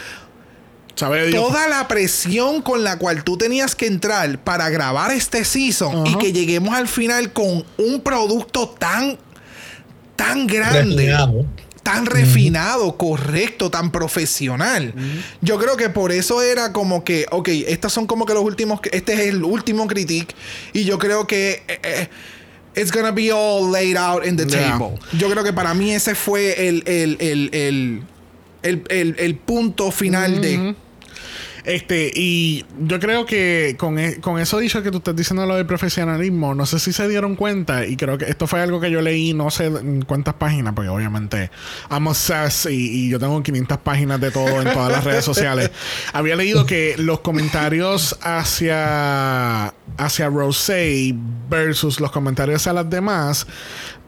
toda la presión con la cual tú tenías que entrar para grabar este season y que lleguemos al final con un producto tan tan grande, Refinado. Tan refinado, correcto, tan profesional. Yo creo que por eso era como que, ok, estas son como que los últimos, este es el último critique y yo creo que eh, eh, it's gonna be all laid out in the Yeah. table. Yo creo que para mí ese fue el el el el, el, el- el punto final de Este, y yo creo que con, e- con eso dicho que tú estás diciendo lo del profesionalismo, no sé si se dieron cuenta, y creo que esto fue algo que yo leí, no sé cuántas páginas, porque obviamente I'm obsessed y, yo tengo 500 páginas de todo en todas las redes sociales. (laughs) Había leído que los comentarios hacia, hacia Rosé versus los comentarios hacia las demás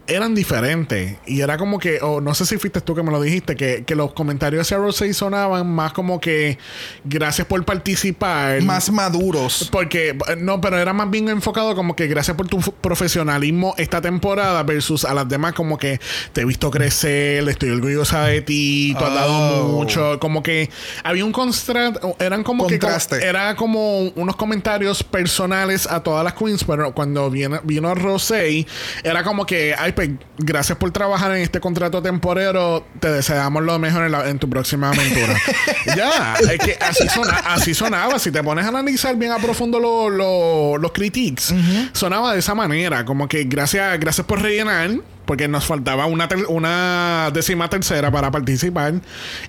eran diferentes. Y era como que, o no sé si fuiste tú que me lo dijiste, que, que los comentarios hacia Rosé sonaban más como que gracias por participar. más maduros. Porque, no, pero era más bien enfocado como que gracias por tu profesionalismo esta temporada versus a las demás como que te he visto crecer, estoy orgullosa de ti, tú has dado Oh. mucho, como que había un contraste, eran como Contraste. que era como unos comentarios personales a todas las queens, pero cuando viene, vino Rosé, era como que, ay, pues, gracias por trabajar en este contrato temporero, te deseamos lo mejor en, la- en tu próxima aventura. (laughs) ya, es que así, sona- así sonaba, si te pones a analizar bien a profundo lo- lo- los critiques, sonaba de esa manera, como que gracias, gracias por rellenar. Porque nos faltaba una, ter- una décima tercera para participar.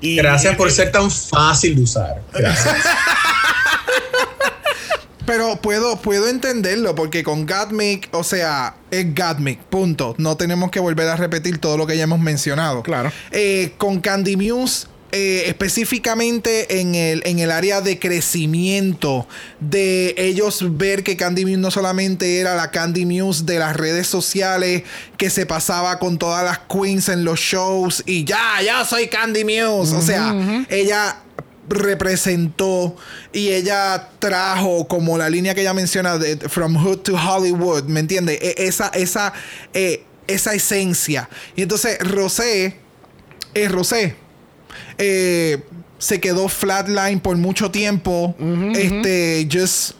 Y, Gracias por ser tan fácil de usar. Gracias. (laughs) Pero puedo, puedo entenderlo porque con Gatmic, o sea, es Gatmic, punto. No tenemos que volver a repetir todo lo que ya hemos mencionado. Claro. Eh, con Candy Muse, eh, específicamente en el, en el área de crecimiento, de ellos ver que Candy Muse no solamente era la Candy Muse de las redes sociales, que se pasaba con todas las queens en los shows y ya, ya soy Candy Muse. O sea, ella representó y ella trajo como la línea que ella menciona de From Hood to Hollywood, ¿me entiendes? E- Esa, esa, eh, esa esencia. Y entonces Rosé, eh, Rosé, eh, se quedó flatline por mucho tiempo. Este, just.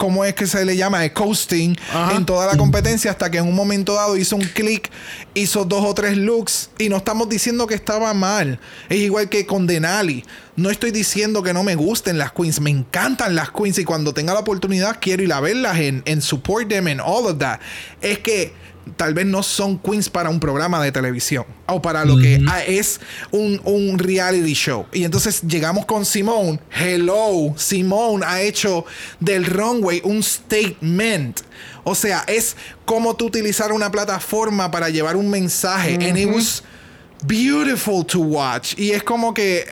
¿Cómo es que se le llama? Eh, coasting Ajá. en toda la competencia hasta que en un momento dado hizo un clic, hizo dos o tres looks y no estamos diciendo que estaba mal. Es igual que con Denali. No estoy diciendo que no me gusten las queens, me encantan las queens y cuando tenga la oportunidad quiero ir a verlas en, en support them and all of that. Es que tal vez no son queens para un programa de televisión o para lo que es un, un reality show. Y entonces llegamos con Simone. Hello, Simone ha hecho del runway un statement. O sea, es como tú utilizar una plataforma para llevar un mensaje. And it was beautiful to watch. Y es como que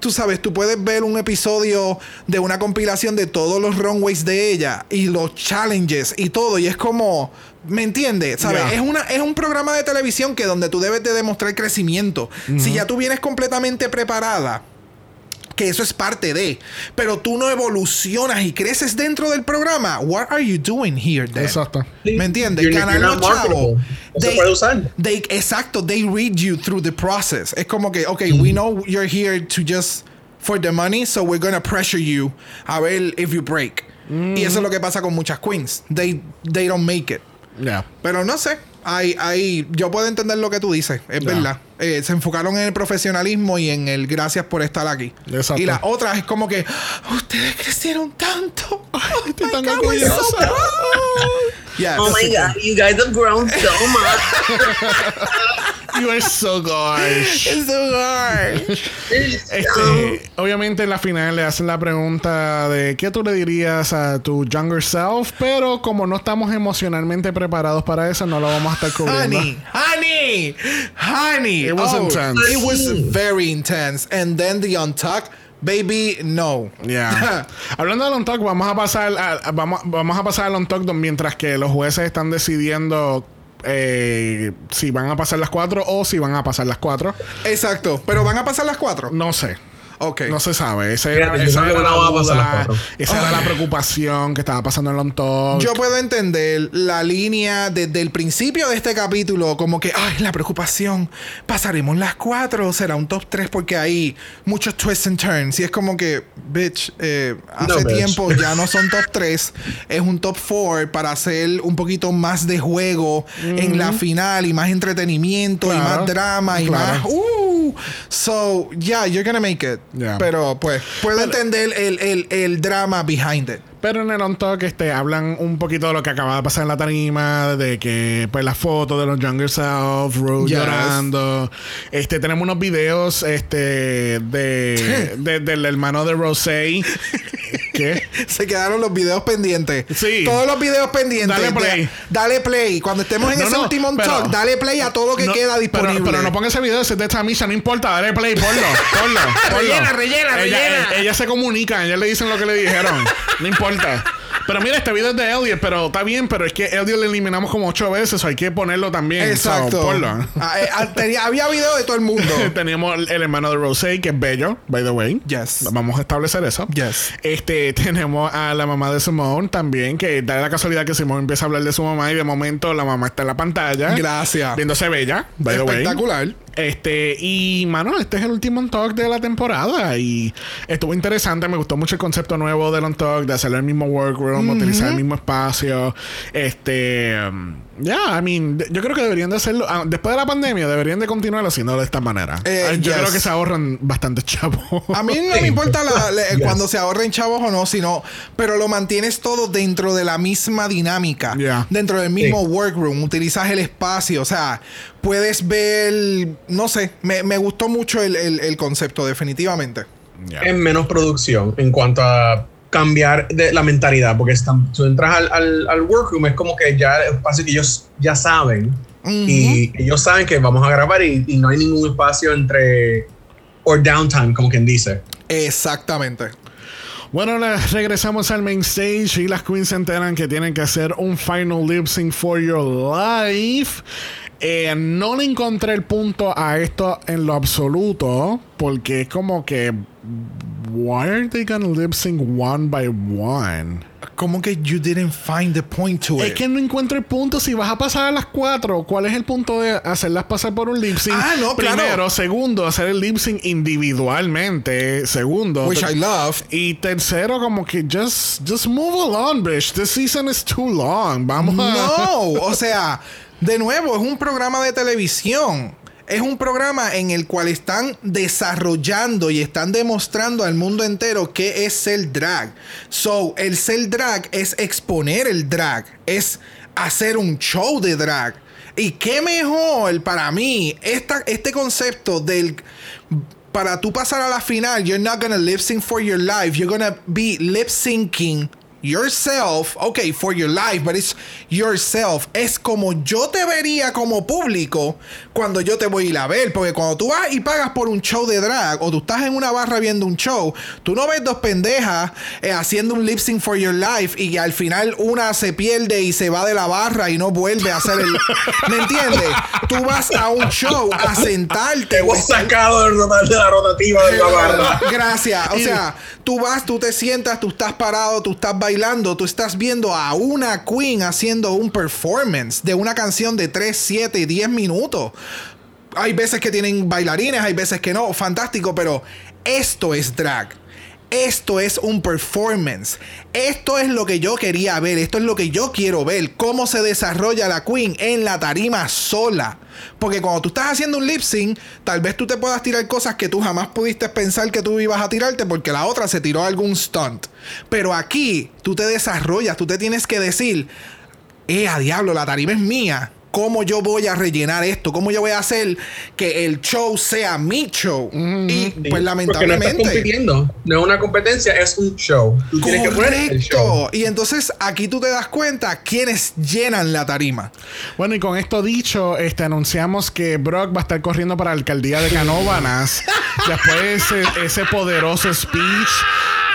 tú sabes, tú puedes ver un episodio de una compilación de todos los runways de ella y los challenges y todo. Y es como, ¿Me entiendes? ¿Sabes? Es, una, es un programa de televisión que donde tú debes de demostrar crecimiento. Si ya tú vienes completamente preparada, que eso es parte de, pero tú no evolucionas y creces dentro del programa, what are you doing here then? Exacto. ¿Me entiendes? You're- Canal you're. No se puede usar. they- exacto, they read you through the process. Es como que, ok, Mm. we know you're here to just for the money, so we're gonna pressure you a ver if you break. Mm. Y eso es lo que pasa con muchas queens. They, they don't make it. Pero no sé. Hay, hay, yo puedo entender lo que tú dices, es verdad. Eh, se enfocaron en el profesionalismo y en el gracias por estar aquí. Exacto. Y la otra es como que ustedes crecieron tanto. (laughs) Estoy my tan orgullosa. Yes. (laughs) Oh my god, you guys have grown so much. (laughs) You are so gosh. It's so hard. Este, obviamente en la final le hacen la pregunta de qué tú le dirías a tu younger self, pero como no estamos emocionalmente preparados para eso, no lo vamos a estar cubriendo. honey, honey, honey. It was Oh, intense. It was very intense. And then the untuck, baby, no. Ya. (laughs) Hablando del on talk, vamos a pasar a, a- vamos, vamos a pasar al don- mientras que los jueces están decidiendo eh, si van a pasar las cuatro o si van a pasar las cuatro. Exacto. Pero van a pasar las cuatro. No sé. Ok. No se sabe. Ese era- Fíjate, yo esa era la duda, esa era preocupación que estaba pasando en talk. Yo puedo entender la línea desde el principio de este capítulo, como que, ay, la preocupación, pasaremos las cuatro, será un top 3 porque hay muchos twists and turns. Y es como que, bitch, eh, No, hace bitch. tiempo ya no son top (laughs) 3, es un top 4 para hacer un poquito más de juego en la final y más entretenimiento y más drama y claro. más... Uh, so, yeah, you're gonna make it. Yeah. Pero, pues, puedo entender el, el, el drama behind it. Pero en el on talk este, hablan un poquito de lo que acaba de pasar en la tarima, de que pues las fotos de los younger self, Ru Yes. llorando. Este, tenemos unos videos este de, de- del hermano de Rosé. (laughs) ¿Qué? (laughs) Se quedaron los videos pendientes. Sí. Todos los videos pendientes. Dale play. De- dale play. Cuando estemos en No, ese no, último pero- talk, dale play a todo lo que No, queda disponible. Pero, pero no ponga ese video, ese es de Tamisha, no importa, dale play, ponlo, (laughs) ponlo. ponlo. Rellena, rellena, ella, rellena. eh, Ellas se comunican, ellas le dicen lo que le dijeron. No importa. Pero mira, este video es de Elliot, pero está bien, pero es que Elliot le eliminamos como ocho veces, hay que ponerlo también. so, Exacto. ponlo. Ah, eh, ah, tenía- había video de todo el mundo. (laughs) Teníamos el, el hermano de Rosé, que es bello, by the way. Yes. Vamos a establecer eso. Yes. Este, (laughs) tenemos a la mamá de Simone también, que da la casualidad que Simone empieza a hablar de su mamá y de momento la mamá está en la pantalla. Gracias. Viéndose bella, by the way. Espectacular. Este, y mano, este es el último on talk de la temporada. Y estuvo interesante. Me gustó mucho el concepto nuevo del on talk, de hacer el mismo workroom, utilizar el mismo espacio. Este, um, ya, I mean, yo creo que deberían de hacerlo. ah, después de la pandemia, deberían de continuar haciendo de esta manera. Eh, Ah, yo yes. creo que se ahorran bastante chavo. A mí no me (laughs) importa la- la- Yes. cuando se ahorren chavos o no, sino, pero lo mantienes todo dentro de la misma dinámica, Yeah. dentro del mismo Sí. workroom, utilizas el espacio, o sea, puedes ver, no sé, me, me gustó mucho el, el- el concepto, definitivamente. Ya. en menos producción en cuanto a cambiar de la mentalidad, porque están, tú entras al, al, al workroom, es como que ya el espacio que ellos ya saben y ellos saben que vamos a grabar y, y no hay ningún espacio entre o downtime, como quien dice. Exactamente. Bueno, regresamos al main stage y las queens se enteran que tienen que hacer un final lip sync for your life. Eh, no le encontré el punto a esto en lo absoluto porque es como que why are they gonna lip sync one by one? Como que you didn't find the point to Es it. que no encuentro el punto. Si vas a pasar a las cuatro, ¿cuál es el punto de hacerlas pasar por un lip sync? Ah, no, claro. Primero, segundo, hacer el lip sync individualmente. Segundo, Which I love. y tercero, como que just, just move along, bitch. This season is too long. Vamos a. No, o sea, de nuevo, es un programa de televisión. Es un programa en el cual están desarrollando y están demostrando al mundo entero qué es ser drag. So, el ser drag es exponer el drag, es hacer un show de drag. Y qué mejor para mí esta, este concepto del para tú pasar a la final, you're not gonna lip sync for your life, you're gonna be lip syncing yourself, okay, for your life, but it's yourself. Es como yo te vería como público cuando yo te voy a ir a ver. Porque cuando tú vas y pagas por un show de drag o tú estás en una barra viendo un show, tú no ves dos pendejas eh, haciendo un lip sync for your life y al final una se pierde y se va de la barra y no vuelve a hacer el. ¿Me entiendes? Tú vas a un show a sentarte. Hemos estar- sacado de la rotativa de la barra. Gracias. O sea, tú vas, tú te sientas, tú estás parado, tú estás bailando, tú estás viendo a una queen haciendo un performance de una canción de 3, 7, 10 minutos. Hay veces que tienen bailarines, hay veces que no. Fantástico, pero esto es drag. Esto es un performance. Esto es lo que yo quería ver. Esto es lo que yo quiero ver. Cómo se desarrolla la queen en la tarima sola. Porque cuando tú estás haciendo un lip sync, tal vez tú te puedas tirar cosas que tú jamás pudiste pensar que tú ibas a tirarte porque la otra se tiró algún stunt. Pero aquí tú te desarrollas, tú te tienes que decir, eh, a diablo, la tarima es mía. ¿Cómo yo voy a rellenar esto? ¿Cómo yo voy a hacer que el show sea mi show? Y pues Porque no estás lamentablemente... compitiendo. No es una competencia, es un show. Tú tienes que poner el show. Y entonces aquí tú te das cuenta quiénes llenan la tarima. Bueno, y con esto dicho, este, anunciamos que Brock va a estar corriendo para la alcaldía de Canóvanas. (laughs) Después de ese, ese poderoso speech,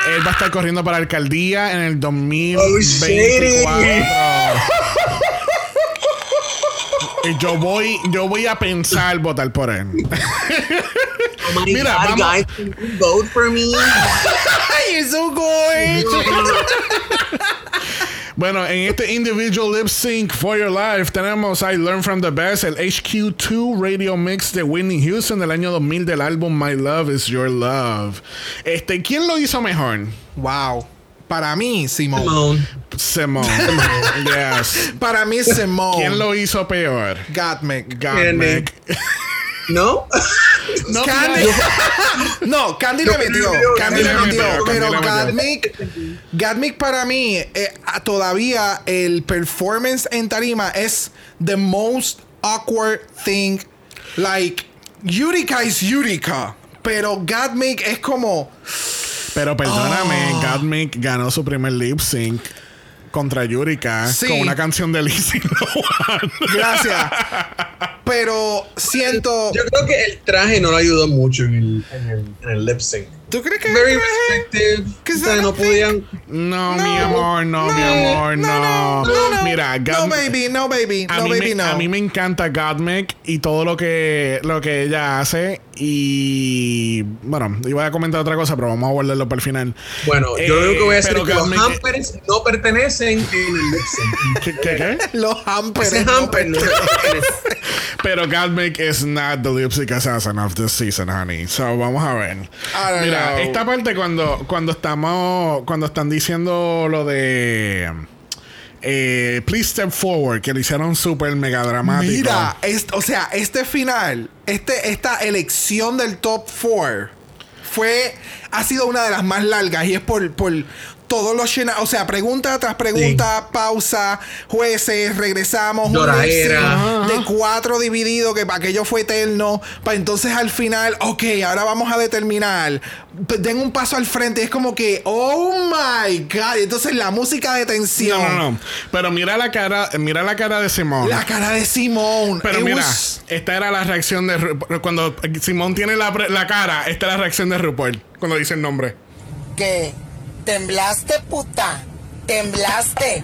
él va a estar corriendo para la alcaldía en el 2024. Y yo voy, yo voy a pensar votar por él. Oh my Mira, God, vamos- guys, can you vote for me? ¡Ay, eso güey! Bueno, en este individual lip sync for your life tenemos I Learn from the Best, el HQ2 Radio Mix de Whitney Houston del año 2000 del álbum My Love is Your Love. Este, ¿quién lo hizo mejor? Wow. Para mí, Simón. Simone. Simone. (laughs) yes. Para mí, Simón. ¿Quién lo hizo peor? Gottmik. Gottmik. ¿No? (laughs) No, Candy. (laughs) no, Candy le metió. Candy le metió. Pero. Gottmik, Gottmik para mí, eh, todavía el performance en tarima es the most awkward thing. Like, Yurika is Yurika. Pero Gottmik es como. Pero perdóname, Oh. Ganó su primer lip sync contra Yurika Sí. con una canción de Lizzie (laughs) Lohan. Gracias. Pero siento. Yo creo que el traje no lo ayudó mucho en el, en el, en el lip sync. ¿Tú crees que Very O se sea, no podían. No, No, mi amor, no, mi amor, no. no, no, no. Mira, No, baby, no, baby. A, No, baby, me, no. a mí me encanta Gottmik y todo lo que, lo que ella hace. Y bueno, iba a comentar otra cosa, pero vamos a guardarlo para el final. Bueno, Eh, yo lo único que voy a decir pero es que los hampers no pertenecen en el. (laughs) ¿Qué, qué, qué? (laughs) Los hampers. Ese hamper no pertenece. (laughs) Pero Gottmik is not the lipstick assassin of this season, honey. So vamos a ver. Mira, know. esta parte cuando, cuando estamos, cuando están diciendo lo de eh, Please Step Forward, que lo hicieron súper mega dramático. Mira, o sea, este final, este, esta elección del top 4 fue, ha sido una de las más largas y es por, por todos los llena, o sea, pregunta tras pregunta, pausa, jueces, regresamos, un Lloradera. de cuatro dividido, que aquello fue eterno, para entonces al final, ok, ahora vamos a determinar, den un paso al frente, es como que, oh my god, entonces la música de tensión, No, no, no. Pero mira la cara, mira la cara de Simón. la cara de Simón, Pero It mira, was- esta era la reacción de Ru- cuando Simón tiene la, la cara, esta es la reacción de RuPaul cuando dice el nombre. ¿Qué? ¿Temblaste, puta? ¿Temblaste?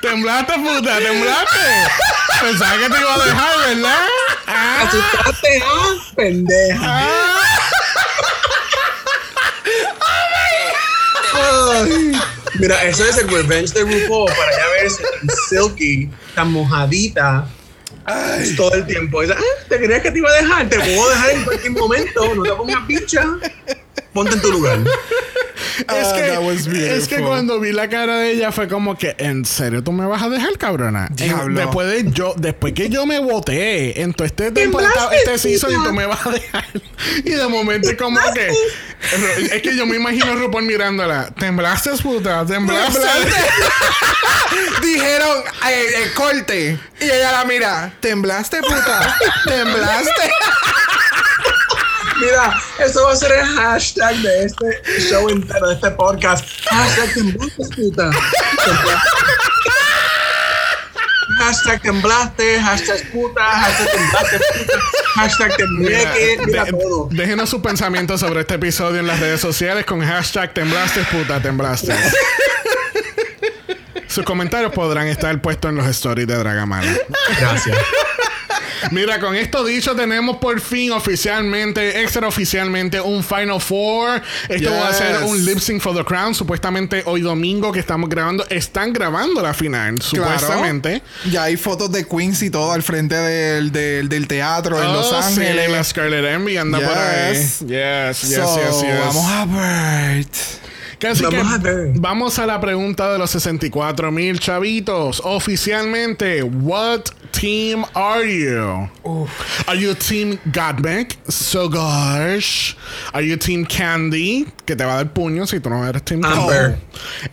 Temblaste, puta, temblaste. Pensaba que te iba a dejar, ¿verdad? Ah, Asustaste, ah, pendeja. Ay. Mira, eso es el revenge de RuPaul para ya verse tan silky, tan mojadita todo el tiempo. Esa, ah, ¿Te creías que te iba a dejar? Te puedo dejar en cualquier momento. No te pongas picha. Ponte en tu lugar. (laughs) es, Ah, que, es que cuando vi la cara de ella fue como que, ¿en serio tú me vas a dejar, cabrona? En- Diablo. después de yo, después que yo me voté en todo este esta- este season y tú me vas a dejar. (laughs) Y de momento es como que, Es que yo me imagino a RuPaul mirándola. Temblaste, puta, temblaste. (laughs) Dijeron, eh, eh, corte. Y ella la mira. ¿Temblaste, puta? ¿Temblaste? Mira, eso va a ser el hashtag de este show entero, de este podcast. Hashtag temblaste, puta. Hashtag temblaste, hashtag puta, hashtag temblaste, puta, hashtag tembleque, mira De- todo. déjenos sus pensamientos sobre este episodio en las redes sociales con hashtag temblaste, puta, temblaste. Sus comentarios podrán estar puestos en los stories de Dragamala. Gracias. Mira, con esto dicho, tenemos por fin oficialmente, extraoficialmente, un Final Four. Esto va a ser un lip sync for the crown. Supuestamente hoy domingo que estamos grabando, están grabando la final, supuestamente. Ya hay fotos de Queens y todo al frente del, del, del teatro en Los Oh, sí, Ángeles. la Scarlet Envy anda por ahí. Yes. Yes, yes, So, yes, yes. Vamos a ver. Que Vamos a la pregunta de los 64 mil chavitos. Oficialmente, what team are you? Are you team Godmek? So gosh. Are you team Candy? Que te va a dar puño si tú no eres team Candy. Amber.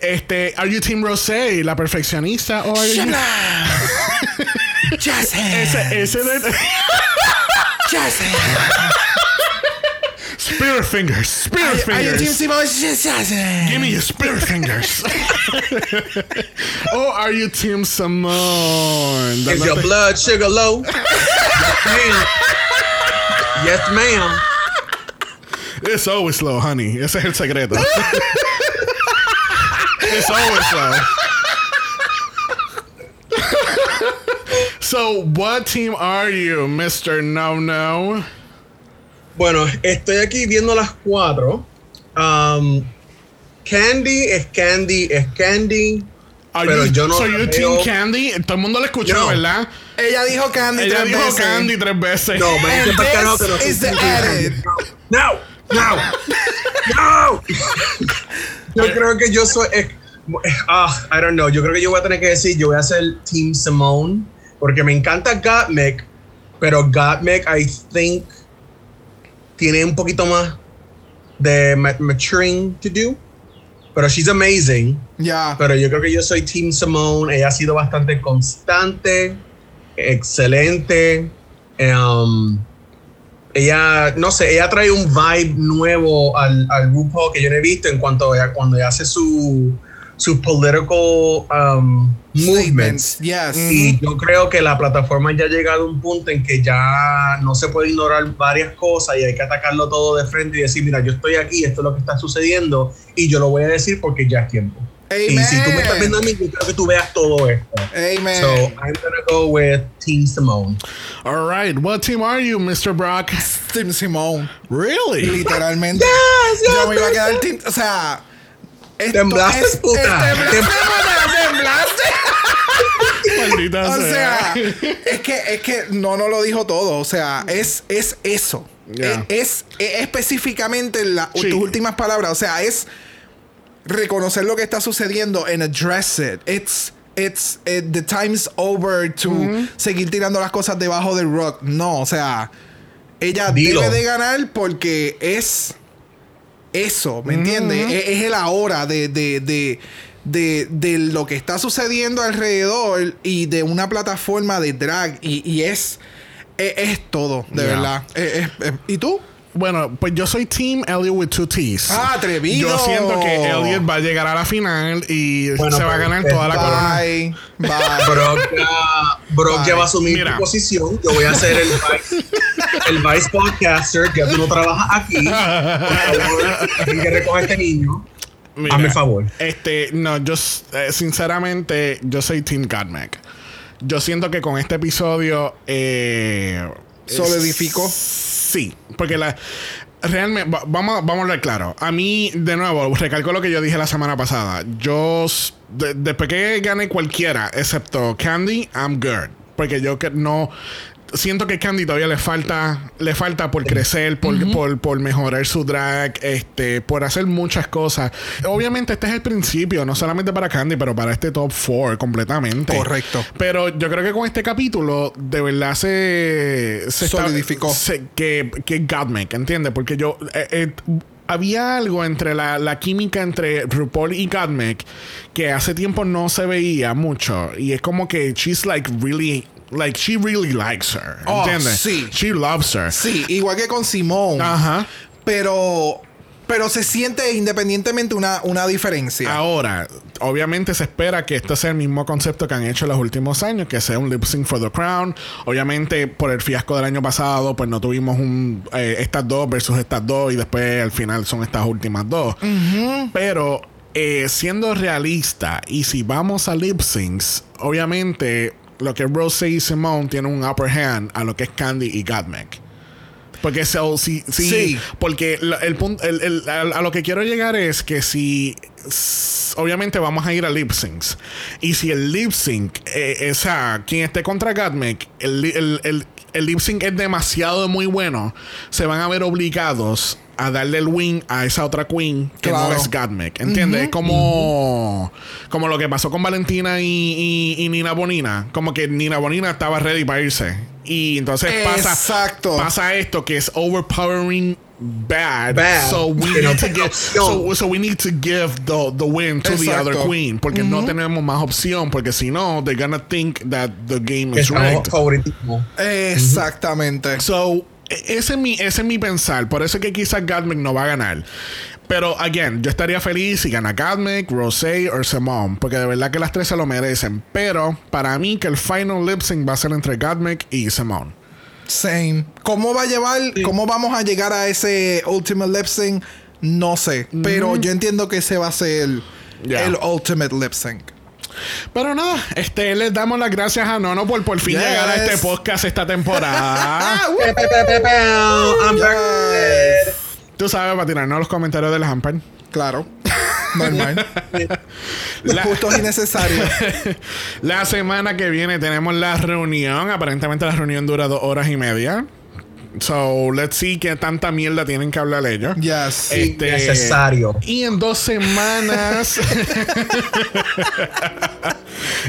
Este, are you team Rosé, la perfeccionista? O are you- (laughs) Just ese, ese de Just Spirit Fingers. Spirit Are you Team Fingers. Simone? Give me your spirit fingers. (laughs) or oh, are you Team Simone? Is your blood sugar low? yes, ma'am. Yes, ma'am. It's always low, honey. Ese es el secreto. (laughs) It's always low. so, what team are you, Mr. No No? Bueno, estoy aquí viendo las cuatro. Um, Candy es Candy es Candy. Are Pero you, yo no so you Team Candy? Todo el mundo lo escuchó, No. ¿verdad? Ella dijo Candy Ella tres dijo veces. Candy tres veces. No, me dice para no, soy the edit. No, no, no. Yo creo que yo soy. eh, ah, I don't know. Yo creo que yo voy a tener que decir, yo voy a ser Team Simone. Porque me encanta Gottmik. Pero Gottmik, I think, tiene un poquito más de ma- maturing to do. Pero she's amazing. Ya. Pero yo creo que yo soy Team Simone. Ella ha sido bastante constante, excelente. Um, ella, no sé, ella trae un vibe nuevo al, al RuPaul que yo no he visto en cuanto a cuando ella hace su, su political um, movements. Yes. Y yo creo que la plataforma ya ha llegado a un punto en que ya no se puede ignorar varias cosas y hay que atacarlo todo de frente y decir, mira, yo estoy aquí, esto es lo que está sucediendo y yo lo voy a decir porque ya es tiempo. Y Amen. si tú me estás viendo a mí, yo creo que tú veas todo esto. Amen. So I'm gonna go with Team Simone. All right. What team are you, Mr. Brock? Team Simone. Really? Literalmente. Yes, yes, yo me iba a quedar team. O sea. Esto Temblaste, es- puta. es- Temblaste, Tem- puta. Temblaste. Maldita O sea. sea, es que, es que no nos lo dijo todo. O sea, es, es eso. Es, es específicamente la, Sí. tus últimas palabras. O sea, es reconocer lo que está sucediendo and address it. It's, it's, eh, the time's over to seguir tirando las cosas debajo del rock. No, o sea, ella Dilo. debe de ganar porque es eso, ¿me entiendes? Es, es el ahora de, de, de, de, de lo que está sucediendo alrededor y de una plataforma de drag. Y, y es, es, es todo, de verdad. Es- es- es- ¿Y tú? Bueno, pues yo soy Team Elliot with two T's. Ah, atrevido. Yo siento que Elliot va a llegar a la final y Bueno, se va a pero ganar toda la corona. Bye. Brock, ya, Brock Bye. ya va a asumir Mira. tu posición. Yo voy a ser el (laughs) el vice podcaster. Ya tú no trabajas aquí. Por favor, alguien que recoge a este niño. Mira, Hazme favor. Este, no, yo eh, sinceramente, yo soy Team Godmac. Yo siento que con este episodio eh, Solidificó. Sí, porque la realmente va- vamos, vamos a hablar claro. A mí, de nuevo, recalco lo que yo dije la semana pasada. Yo, de- después que gane cualquiera, excepto Candy, I'm good. Porque yo que no. Siento que Candy todavía le falta, le falta por crecer, por, por, por mejorar su drag, este, por hacer muchas cosas. Obviamente, este es el principio, no solamente para Candy, pero para este top 4 completamente. Correcto. Pero yo creo que con este capítulo, de verdad se, se está- Solidificó. se- que, que Godmake, ¿entiendes? Porque yo. eh, eh, había algo entre la, la química entre RuPaul y Gottmik que hace tiempo no se veía mucho. Y es como que she's like really. Like, she really likes her. Oh, ¿Entiendes? sí. She loves her. Sí, igual que con Simone. Ajá. Pero. Pero se siente independientemente una, una diferencia. Ahora, obviamente se espera que este sea el mismo concepto que han hecho en los últimos años, que sea un lip sync for the crown. Obviamente, por el fiasco del año pasado, pues no tuvimos un eh, estas dos versus estas dos, y después al final son estas últimas dos. Pero eh, siendo realista, y si vamos a lip syncs, obviamente lo que es Rosé y Simone tienen un upper hand a lo que es Candy y Gottmik. Porque so, si, si- Sí. porque el punto, el- el- a, a lo que quiero llegar es que si obviamente vamos a ir a lip syncs y si el lip sync, eh, o sea, quien esté contra li- el, el, el lip sync es demasiado muy bueno, se van a ver obligados a darle el win a esa otra queen que Claro. no es Gottmik, ¿entiendes? Es como, como lo que pasó con Valentina y, y- y Nina Bonina, como que Nina Bonina estaba ready para irse y entonces pasa Exacto. pasa esto que es overpowering bad, Bad. so we need to opción. so, so we need to give the, the win to the other queen porque no tenemos más opción porque si no they're gonna think that the game is rigged. Exactamente. so ese es mi ese es mi pensar por eso es que quizás Gottmik no va a ganar pero again yo estaría feliz si gana Gottmik, Rosé o Simone porque de verdad que las tres se lo merecen pero para mí que el final lip sync va a ser entre Gottmik y Simone Same. ¿Cómo va a llevar, cómo vamos a llegar a ese Ultimate Lip Sync? No sé. Pero yo entiendo que ese va a ser el Ultimate Lip Sync. Pero nada, este, les damos las gracias a Nono por por fin Yes. llegar a este podcast esta temporada. (laughs) I'm. Tú sabes, para tirarnos los comentarios de las Ampan. Claro. (laughs) Normal. La- Justos y. (laughs) La semana que viene tenemos la reunión. Aparentemente la reunión dura dos horas y media. So, let's see qué tanta mierda tienen que hablar ellos. Yes. Este, Necesario. Y en dos semanas. (laughs)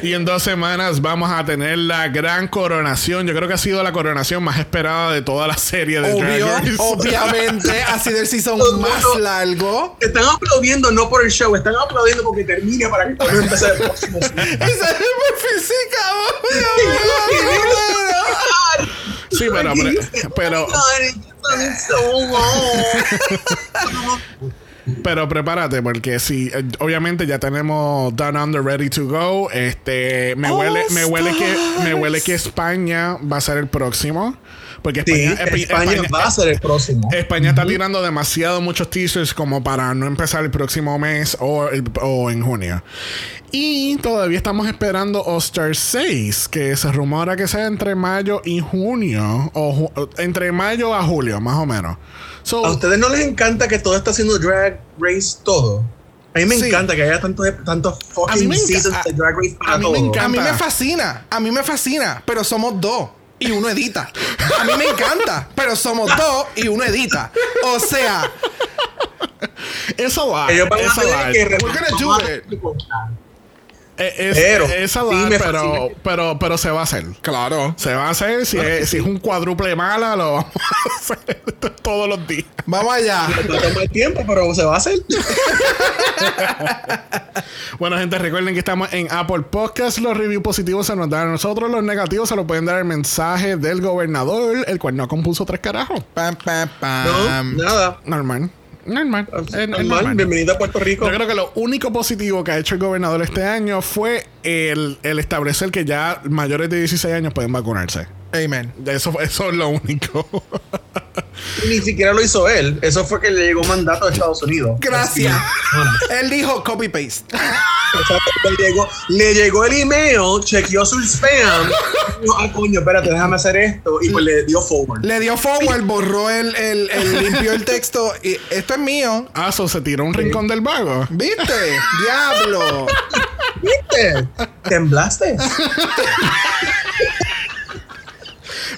y en dos semanas vamos a tener la gran coronación. Yo creo que ha sido la coronación más esperada de toda la serie de Obvio, Drag Race. (laughs) obviamente, ha sido el season más largo. Están aplaudiendo no por el show, están aplaudiendo porque termine para que podamos empezar el próximo. (laughs) Y se ve muy física, Sí, pero, pero, (laughs) (laughs) pero prepárate porque si eh, obviamente ya tenemos Down Under ready to go. Este me All huele, me huele que me huele que España va a ser el próximo. Porque Sí, España, Espa- España España- va a ser el próximo. España está tirando demasiado muchos teasers como para no empezar el próximo mes o, el- o en junio. Y todavía estamos esperando All Star 6, que se rumora que sea entre mayo y junio, o ju- entre mayo a julio, más o menos. So, ¿A ustedes no les encanta que todo está haciendo Drag Race todo? A mí me Sí. encanta que haya tantos mí fucking me seasons de Drag Race para a mí me todo. encanta. A mí me fascina, a mí me fascina, pero somos dos y uno edita. A mí me encanta, pero somos dos y uno edita. O sea, eso va. Ellos van a eso va. tener que We're gonna do it. Eh, es- Pero, esa sí va, me pero, pero, pero se va a hacer. claro. Se va a hacer. Si, es, si es un cuádruple mala, lo vamos a (laughs) hacer todos los días. Vamos allá. Va a tomar tiempo, pero se va a hacer. (laughs) Bueno, gente, recuerden que estamos en Apple Podcast. Los reviews positivos se nos dan a nosotros, los negativos se los pueden dar el mensaje del gobernador, el cual no compuso tres carajos. Pam, pam, No, nada. Normal. Normal. Es- es Normal. normal. Bienvenido a Puerto Rico. Yo creo que lo único positivo que ha hecho el gobernador este año fue el, el establecer que ya mayores de 16 años pueden vacunarse. Amen. Eso, eso es lo único. Ni siquiera lo hizo él. Eso fue que le llegó un mandato de Estados Unidos. Gracias. Él dijo copy paste. exacto. le, llegó, le llegó el email, chequeó su spam. dijo, ah, coño, espérate, déjame hacer esto. Y pues le dio forward. Le dio forward, borró el, el, el- limpió el texto. Y esto es mío. Ah, so se tiró un rincón del vago. ¿Viste? Diablo. ¿Viste? ¿Temblaste? (laughs)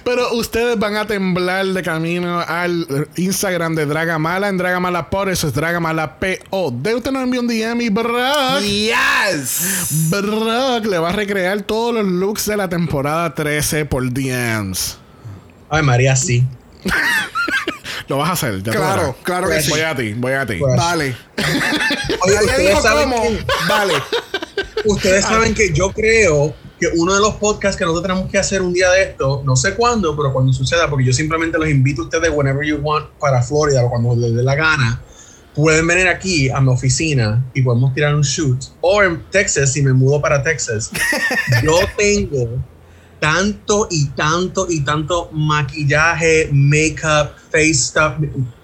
Pero ustedes van a temblar de camino al Instagram de Dragamala en Dragamala por eso es Dragamala POD. Usted nos envió un DM y Brock, Yes. Brock le va a recrear todos los looks de la temporada 13 por DMs. Ay, María, sí. (laughs) Lo vas a hacer. ya te Claro, verás. claro que sí. Voy a ti, voy a ti. Pues, Vale. Oye, Nadie ustedes dijo saben cómo. que- Vale. Ustedes saben que yo creo que uno de los podcasts que nosotros tenemos que hacer un día de esto, no sé cuándo, pero cuando suceda, porque yo simplemente los invito a ustedes whenever you want para Florida o cuando les dé la gana, pueden venir aquí a mi oficina y podemos tirar un shoot. O en Texas, si me mudo para Texas, (laughs) yo tengo tanto y tanto y tanto maquillaje, makeup, face stuff,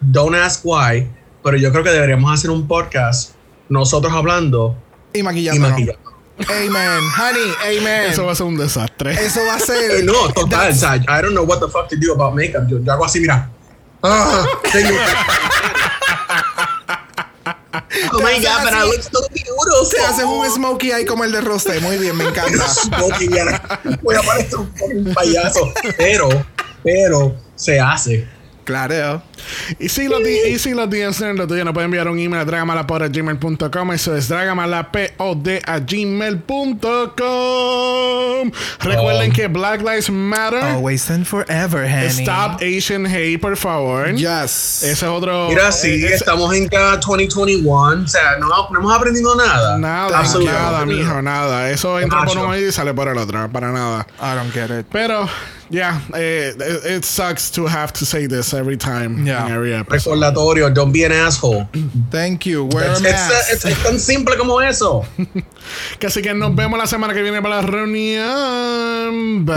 don't ask why, pero yo creo que deberíamos hacer un podcast nosotros hablando Y maquillando. Amen. Honey, amen. Eso va a ser un desastre. Eso va a ser. (laughs) no, total. O sea, I don't know what the fuck to do about makeup. Yo, yo hago así, mira. Ah, tengo- (laughs) Oh my god, but I look so beautiful. Te haces un smokey ahí como el de Roste. Muy bien, me encanta. (laughs) Smoking, ya. Voy a parecer un fucking payaso. Pero, pero, se hace. Claro. Y si los, di- y si los DMs tienen lo tuyo, nos pueden enviar un email a dragamalapod.gmail.com. Eso es dragamalapod a gmail.com. Recuerden Um, que Black Lives Matter. Always and forever, honey. Stop Asian hate, por favor. Yes. Ese es otro. Mira, sí, estamos en cada 2021. O sea, no, no hemos aprendido nada. Nada, Absolutamente nada, mijo, nada. Eso entra por un oído y sale por el otro. Para nada. I don't get it. Pero, yeah, eh, it, it sucks to have to say this every time. Yeah. In every episode. Recordatorio, don't be an asshole. Thank you. Wear a mask. es- tan simple como eso. Que (laughs) así que nos vemos la semana que viene para la reunión. Bye.